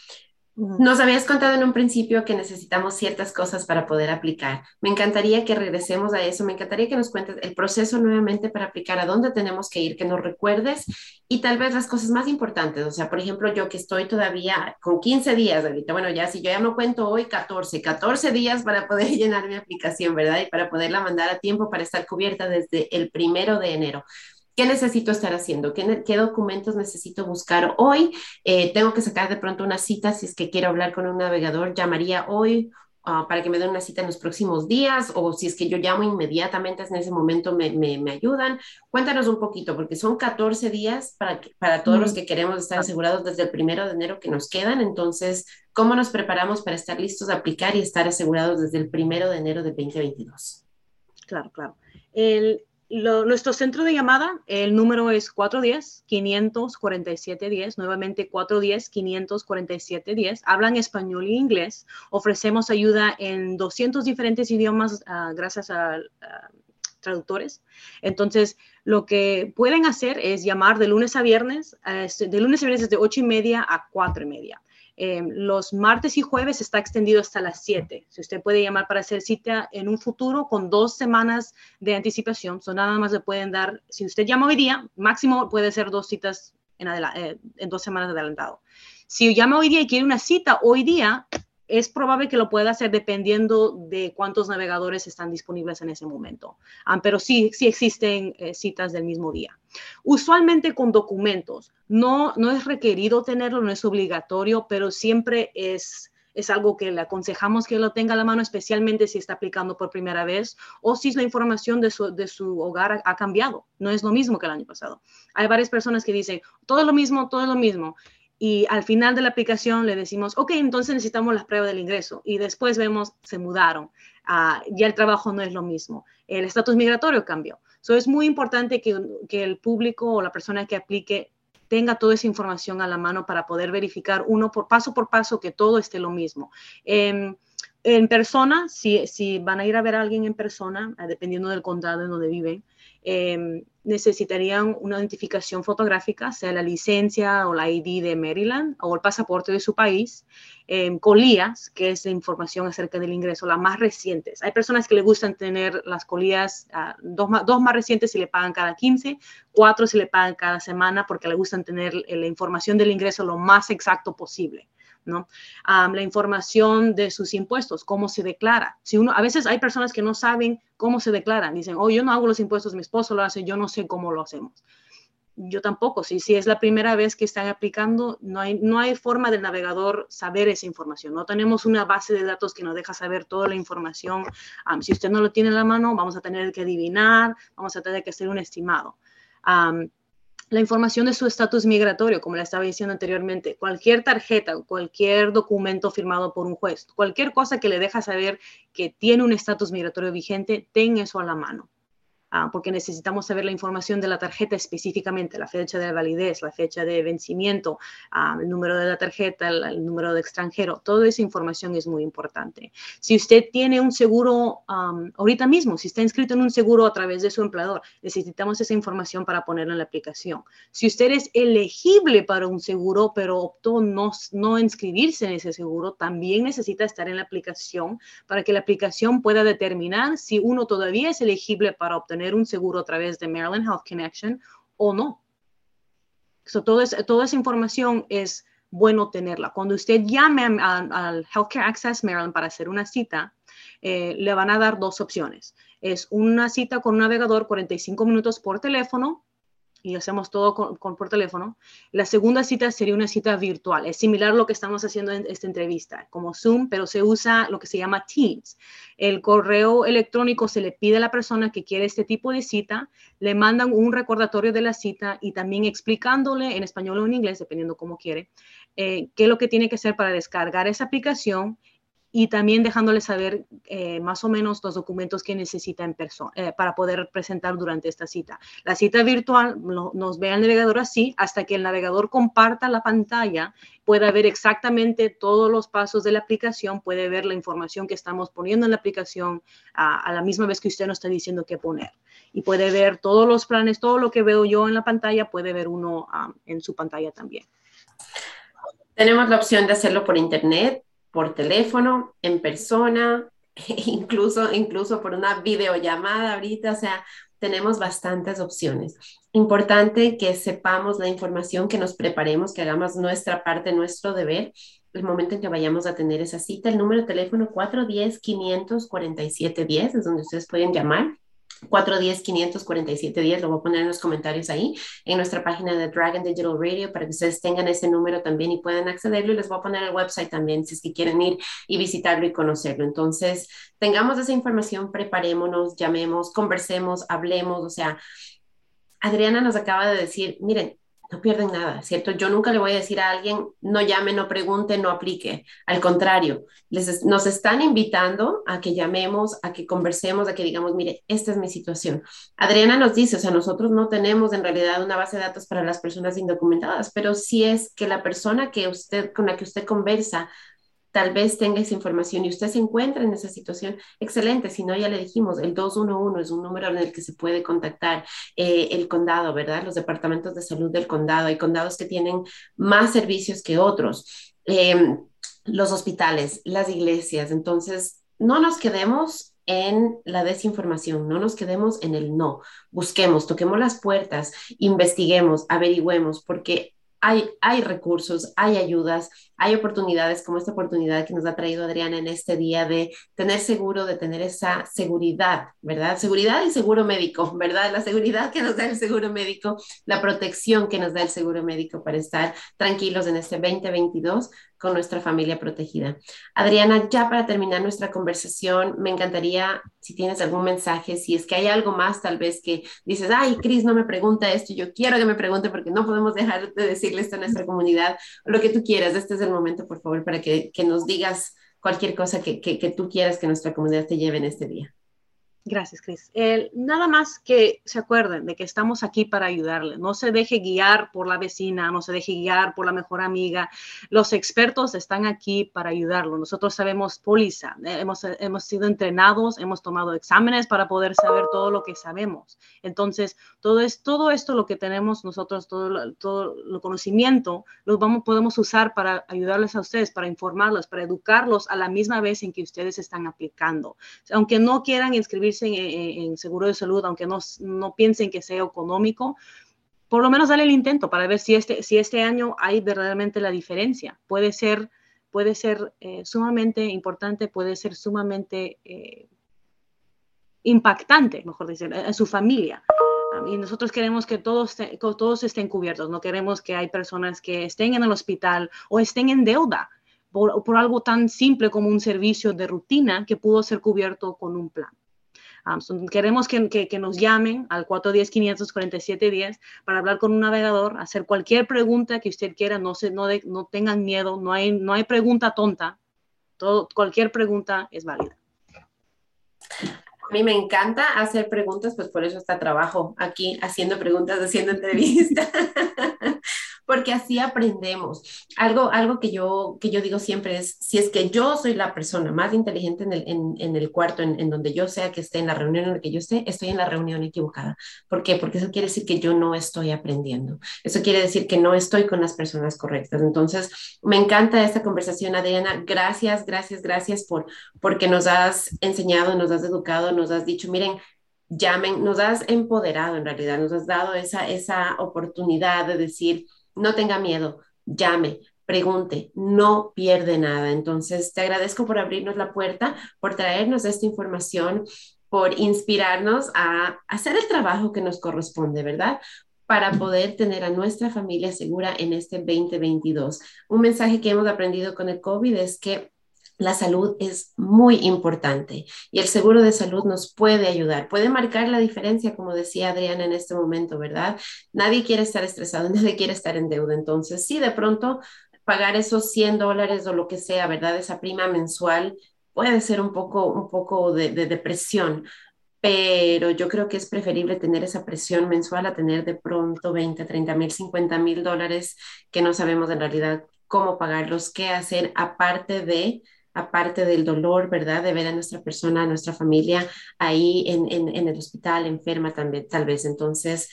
Nos habías contado en un principio que necesitamos ciertas cosas para poder aplicar. Me encantaría que regresemos a eso. Me encantaría que nos cuentes el proceso nuevamente para aplicar, a dónde tenemos que ir, que nos recuerdes y tal vez las cosas más importantes. O sea, por ejemplo, yo que estoy todavía con 15 días ahorita, bueno, ya si yo ya no cuento hoy 14, 14 días para poder llenar mi aplicación, ¿verdad? Y para poderla mandar a tiempo para estar cubierta desde el primero de enero. ¿Qué necesito estar haciendo? ¿Qué, documentos necesito buscar hoy? Eh, tengo que sacar de pronto una cita si es que quiero hablar con un navegador. Llamaría hoy ah, para que me den una cita en los próximos días o si es que yo llamo inmediatamente en ese momento me, me, ayudan. Cuéntanos un poquito porque son 14 días para, para todos los que queremos estar asegurados desde el primero de enero que nos quedan. Entonces, ¿cómo nos preparamos para estar listos a aplicar y estar asegurados desde el primero de enero de 2022? Claro, claro. El, nuestro centro de llamada, el número es 410-547-10, nuevamente 410-547-10. Hablan español e inglés. Ofrecemos ayuda en 200 diferentes idiomas uh, gracias a, traductores. Entonces, lo que pueden hacer es llamar de lunes a viernes, uh, de lunes a viernes de 8 y media a 4 y media. Em, los martes y jueves está extendido hasta las 7. Si usted puede llamar para hacer cita en un futuro con dos semanas de anticipación, son nada más le pueden dar, si usted llama hoy día, máximo puede ser dos citas en, eh, en dos semanas de adelantado. Si llama hoy día y quiere una cita hoy día, es probable que lo pueda hacer dependiendo de cuántos navegadores están disponibles en ese momento. Ah, pero sí, sí existen eh, citas del mismo día. Usualmente con documentos, no, no es requerido tenerlo, no es obligatorio, pero siempre es, es algo que le aconsejamos que lo tenga a la mano, especialmente si está aplicando por primera vez o si la información de su, de su hogar ha, ha cambiado. No es lo mismo que el año pasado. Hay varias personas que dicen, todo es lo mismo, todo es lo mismo y al final de la aplicación le decimos, ok, entonces necesitamos las pruebas del ingreso y después vemos, se mudaron, uh, ya el trabajo no es lo mismo, el estatus migratorio cambió. So, es muy importante que, el público o la persona que aplique tenga toda esa información a la mano para poder verificar uno por paso por paso que todo esté lo mismo. Eh, en persona, si, si, van a ir a ver a alguien en persona, eh, dependiendo del condado en donde viven, eh, necesitarían una identificación fotográfica, sea la licencia o la ID de Maryland o el pasaporte de su país, eh, colías, que es la información acerca del ingreso, las más recientes. Hay personas que les gustan tener las colías, uh, dos, más, dos más recientes si le pagan cada 15, cuatro si le pagan cada semana porque le gustan tener la información del ingreso lo más exacto posible. ¿No? La información de sus impuestos, cómo se declara. Si uno, a veces hay personas que no saben cómo se declaran, dicen, oh, yo no hago los impuestos, mi esposo lo hace, yo no sé cómo lo hacemos. Yo tampoco, si, si es la primera vez que están aplicando, no hay, no hay forma del navegador saber esa información. No tenemos una base de datos que nos deja saber toda la información. Si usted no lo tiene en la mano, vamos a tener que adivinar, vamos a tener que hacer un estimado. La información de su estatus migratorio, como le estaba diciendo anteriormente, cualquier tarjeta, cualquier documento firmado por un juez, cualquier cosa que le deja saber que tiene un estatus migratorio vigente, ten eso a la mano. Ah, porque necesitamos saber la información de la tarjeta específicamente, la fecha de validez, la fecha de vencimiento, ah, el número de la tarjeta, el, número de extranjero, toda esa información es muy importante. Si usted tiene un seguro ahorita mismo, si está inscrito en un seguro a través de su empleador, necesitamos esa información para ponerla en la aplicación. Si usted es elegible para un seguro, pero optó no, no inscribirse en ese seguro, también necesita estar en la aplicación para que la aplicación pueda determinar si uno todavía es elegible para obtener un seguro a través de Maryland Health Connection o no. So, toda esa información es bueno tenerla. Cuando usted llame al Healthcare Access Maryland para hacer una cita, eh, le van a dar dos opciones. Es una cita con un navegador 45 minutos por teléfono y hacemos todo con, por teléfono. La segunda cita sería una cita virtual. Es similar a lo que estamos haciendo en esta entrevista, como Zoom, pero se usa lo que se llama Teams. El correo electrónico se le pide a la persona que quiere este tipo de cita, le mandan un recordatorio de la cita y también explicándole en español o en inglés, dependiendo cómo quiere, eh, qué es lo que tiene que hacer para descargar esa aplicación y también dejándole saber eh, más o menos los documentos que necesita en persona eh, para poder presentar durante esta cita. La cita virtual no, nos ve al navegador así hasta que el navegador comparta la pantalla, pueda ver exactamente todos los pasos de la aplicación, puede ver la información que estamos poniendo en la aplicación a, la misma vez que usted nos está diciendo qué poner. Y puede ver todos los planes, todo lo que veo yo en la pantalla, puede ver uno um, en su pantalla también. Tenemos la opción de hacerlo por internet por teléfono, en persona, incluso, incluso por una videollamada ahorita, o sea, tenemos bastantes opciones. Importante que sepamos la información, que nos preparemos, que hagamos nuestra parte, nuestro deber. El momento en que vayamos a tener esa cita, el número de teléfono 410-547-10 es donde ustedes pueden llamar 410-547 días, lo voy a poner en los comentarios ahí, en nuestra página de Dragon Digital Radio para que ustedes tengan ese número también y puedan accederlo y les voy a poner el website también si es que quieren ir y visitarlo y conocerlo. Entonces, tengamos esa información, preparémonos, llamemos, conversemos, hablemos, o sea, Adriana nos acaba de decir, miren, no pierden nada, ¿cierto? Yo nunca le voy a decir a alguien, no llame, no pregunte, no aplique. Al contrario, les, nos están invitando a que llamemos, a que conversemos, a que digamos, mire, esta es mi situación. Adriana nos dice, o sea, nosotros no tenemos en realidad una base de datos para las personas indocumentadas, pero si es que la persona que usted, con la que usted conversa tal vez tenga esa información y usted se encuentra en esa situación, excelente. Si no, ya le dijimos, el 211 es un número en el que se puede contactar eh, el condado, ¿verdad? Los departamentos de salud del condado. Hay condados que tienen más servicios que otros. Em, los hospitales, las iglesias. Entonces, no nos quedemos en la desinformación, no nos quedemos en el no. Busquemos, toquemos las puertas, investiguemos, averigüemos, porque hay, recursos, hay ayudas, hay oportunidades como esta oportunidad que nos ha traído Adriana en este día de tener seguro, de tener esa seguridad, ¿verdad? Seguridad y seguro médico, ¿verdad? La seguridad que nos da el seguro médico, la protección que nos da el seguro médico para estar tranquilos en este 2022, con nuestra familia protegida. Adriana, ya para terminar nuestra conversación, me encantaría si tienes algún mensaje, si es que hay algo más tal vez que dices, ay, Cris no me pregunta esto, yo quiero que me pregunte porque no podemos dejar de decirle esto a nuestra comunidad, lo que tú quieras, este es el momento, por favor, para que, nos digas cualquier cosa que, que tú quieras que nuestra comunidad te lleve en este día. Gracias, Cris. nada más que se acuerden de que estamos aquí para ayudarle. No se deje guiar por la vecina, no se deje guiar por la mejor amiga. Los expertos están aquí para ayudarlo. Nosotros sabemos póliza, eh, hemos, hemos sido entrenados, hemos tomado exámenes para poder saber todo lo que sabemos. Entonces, todo, es, todo esto lo que tenemos nosotros, todo, todo el conocimiento, lo vamos, podemos usar para ayudarles a ustedes, para informarlos, para educarlos a la misma vez en que ustedes están aplicando. Aunque no quieran inscribir en, seguro de salud, aunque no, no piensen que sea económico, por lo menos dale el intento para ver si este, si este año hay verdaderamente la diferencia. Puede ser, puede ser eh, sumamente importante, puede ser sumamente eh, impactante, mejor decir, en su familia. Y nosotros queremos que todos, todos estén cubiertos, no queremos que hay personas que estén en el hospital o estén en deuda por, por algo tan simple como un servicio de rutina que pudo ser cubierto con un plan queremos que, nos llamen al 410-547-10 para hablar con un navegador, hacer cualquier pregunta que usted quiera, no, se, no, no tengan miedo, no hay, no hay pregunta tonta, Todo, cualquier pregunta es válida. A mí me encanta hacer preguntas, pues por eso está trabajo aquí haciendo preguntas, haciendo entrevistas. porque así aprendemos. Algo, algo que, yo, que yo digo siempre es, si es que yo soy la persona más inteligente en el, en, el cuarto, en, donde yo sea que esté, en la reunión en la que yo esté, estoy en la reunión equivocada. ¿Por qué? Porque eso quiere decir que yo no estoy aprendiendo. Eso quiere decir que no estoy con las personas correctas. Entonces, me encanta esta conversación, Adriana. Gracias, gracias, gracias por porque nos has enseñado, nos has educado, nos has dicho, miren, llamen, nos has empoderado en realidad, nos has dado esa, esa oportunidad de decir, no tenga miedo, llame, pregunte, no pierde nada. Entonces, te agradezco por abrirnos la puerta, por traernos esta información, por inspirarnos a hacer el trabajo que nos corresponde, ¿verdad? Para poder tener a nuestra familia segura en este 2022. Un mensaje que hemos aprendido con el COVID es que la salud es muy importante y el seguro de salud nos puede ayudar, puede marcar la diferencia, como decía Adriana en este momento, ¿verdad? Nadie quiere estar estresado, nadie quiere estar en deuda. Entonces, sí, de pronto pagar esos 100 dólares o lo que sea, ¿verdad? Esa prima mensual puede ser un poco, un poco de, de depresión, pero yo creo que es preferible tener esa presión mensual a tener de pronto 20, 30 mil, 50 mil dólares que no sabemos en realidad cómo pagarlos, qué hacer aparte de aparte del dolor, ¿verdad? De ver a nuestra persona, a nuestra familia ahí en, el hospital, enferma también, tal vez. Entonces,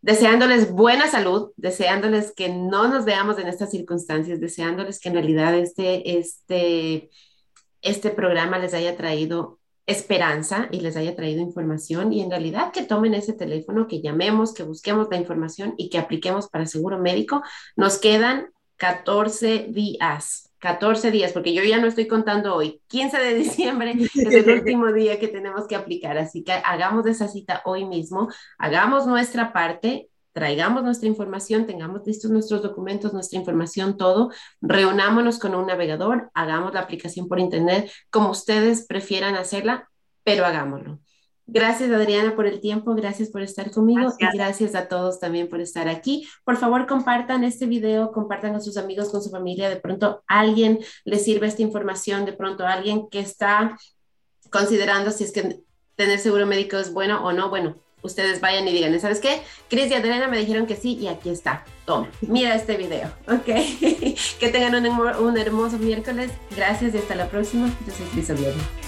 deseándoles buena salud, deseándoles que no nos veamos en estas circunstancias, deseándoles que en realidad este, este, este programa les haya traído esperanza y les haya traído información y en realidad que tomen ese teléfono, que llamemos, que busquemos la información y que apliquemos para seguro médico. Nos quedan 14 días 14 días, porque yo ya no estoy contando hoy. 15 de diciembre es el último día que tenemos que aplicar, así que hagamos esa cita hoy mismo, hagamos nuestra parte, traigamos nuestra información, tengamos listos nuestros documentos, nuestra información, todo, reunámonos con un navegador, hagamos la aplicación por internet, como ustedes prefieran hacerla, pero hagámoslo. Gracias, Adriana, por el tiempo. Gracias por estar conmigo y gracias a todos también por estar aquí. Por favor, compartan este video, compartan con sus amigos, con su familia. De pronto alguien les sirve esta información, de pronto alguien que está considerando si es que tener seguro médico es bueno o no. Bueno, ustedes vayan y digan, ¿sabes qué? Cris y Adriana me dijeron que sí y aquí está. Toma, mira este video, ¿ok? que tengan un, un, hermoso miércoles. Gracias y hasta la próxima. Yo soy Cris Oviedo.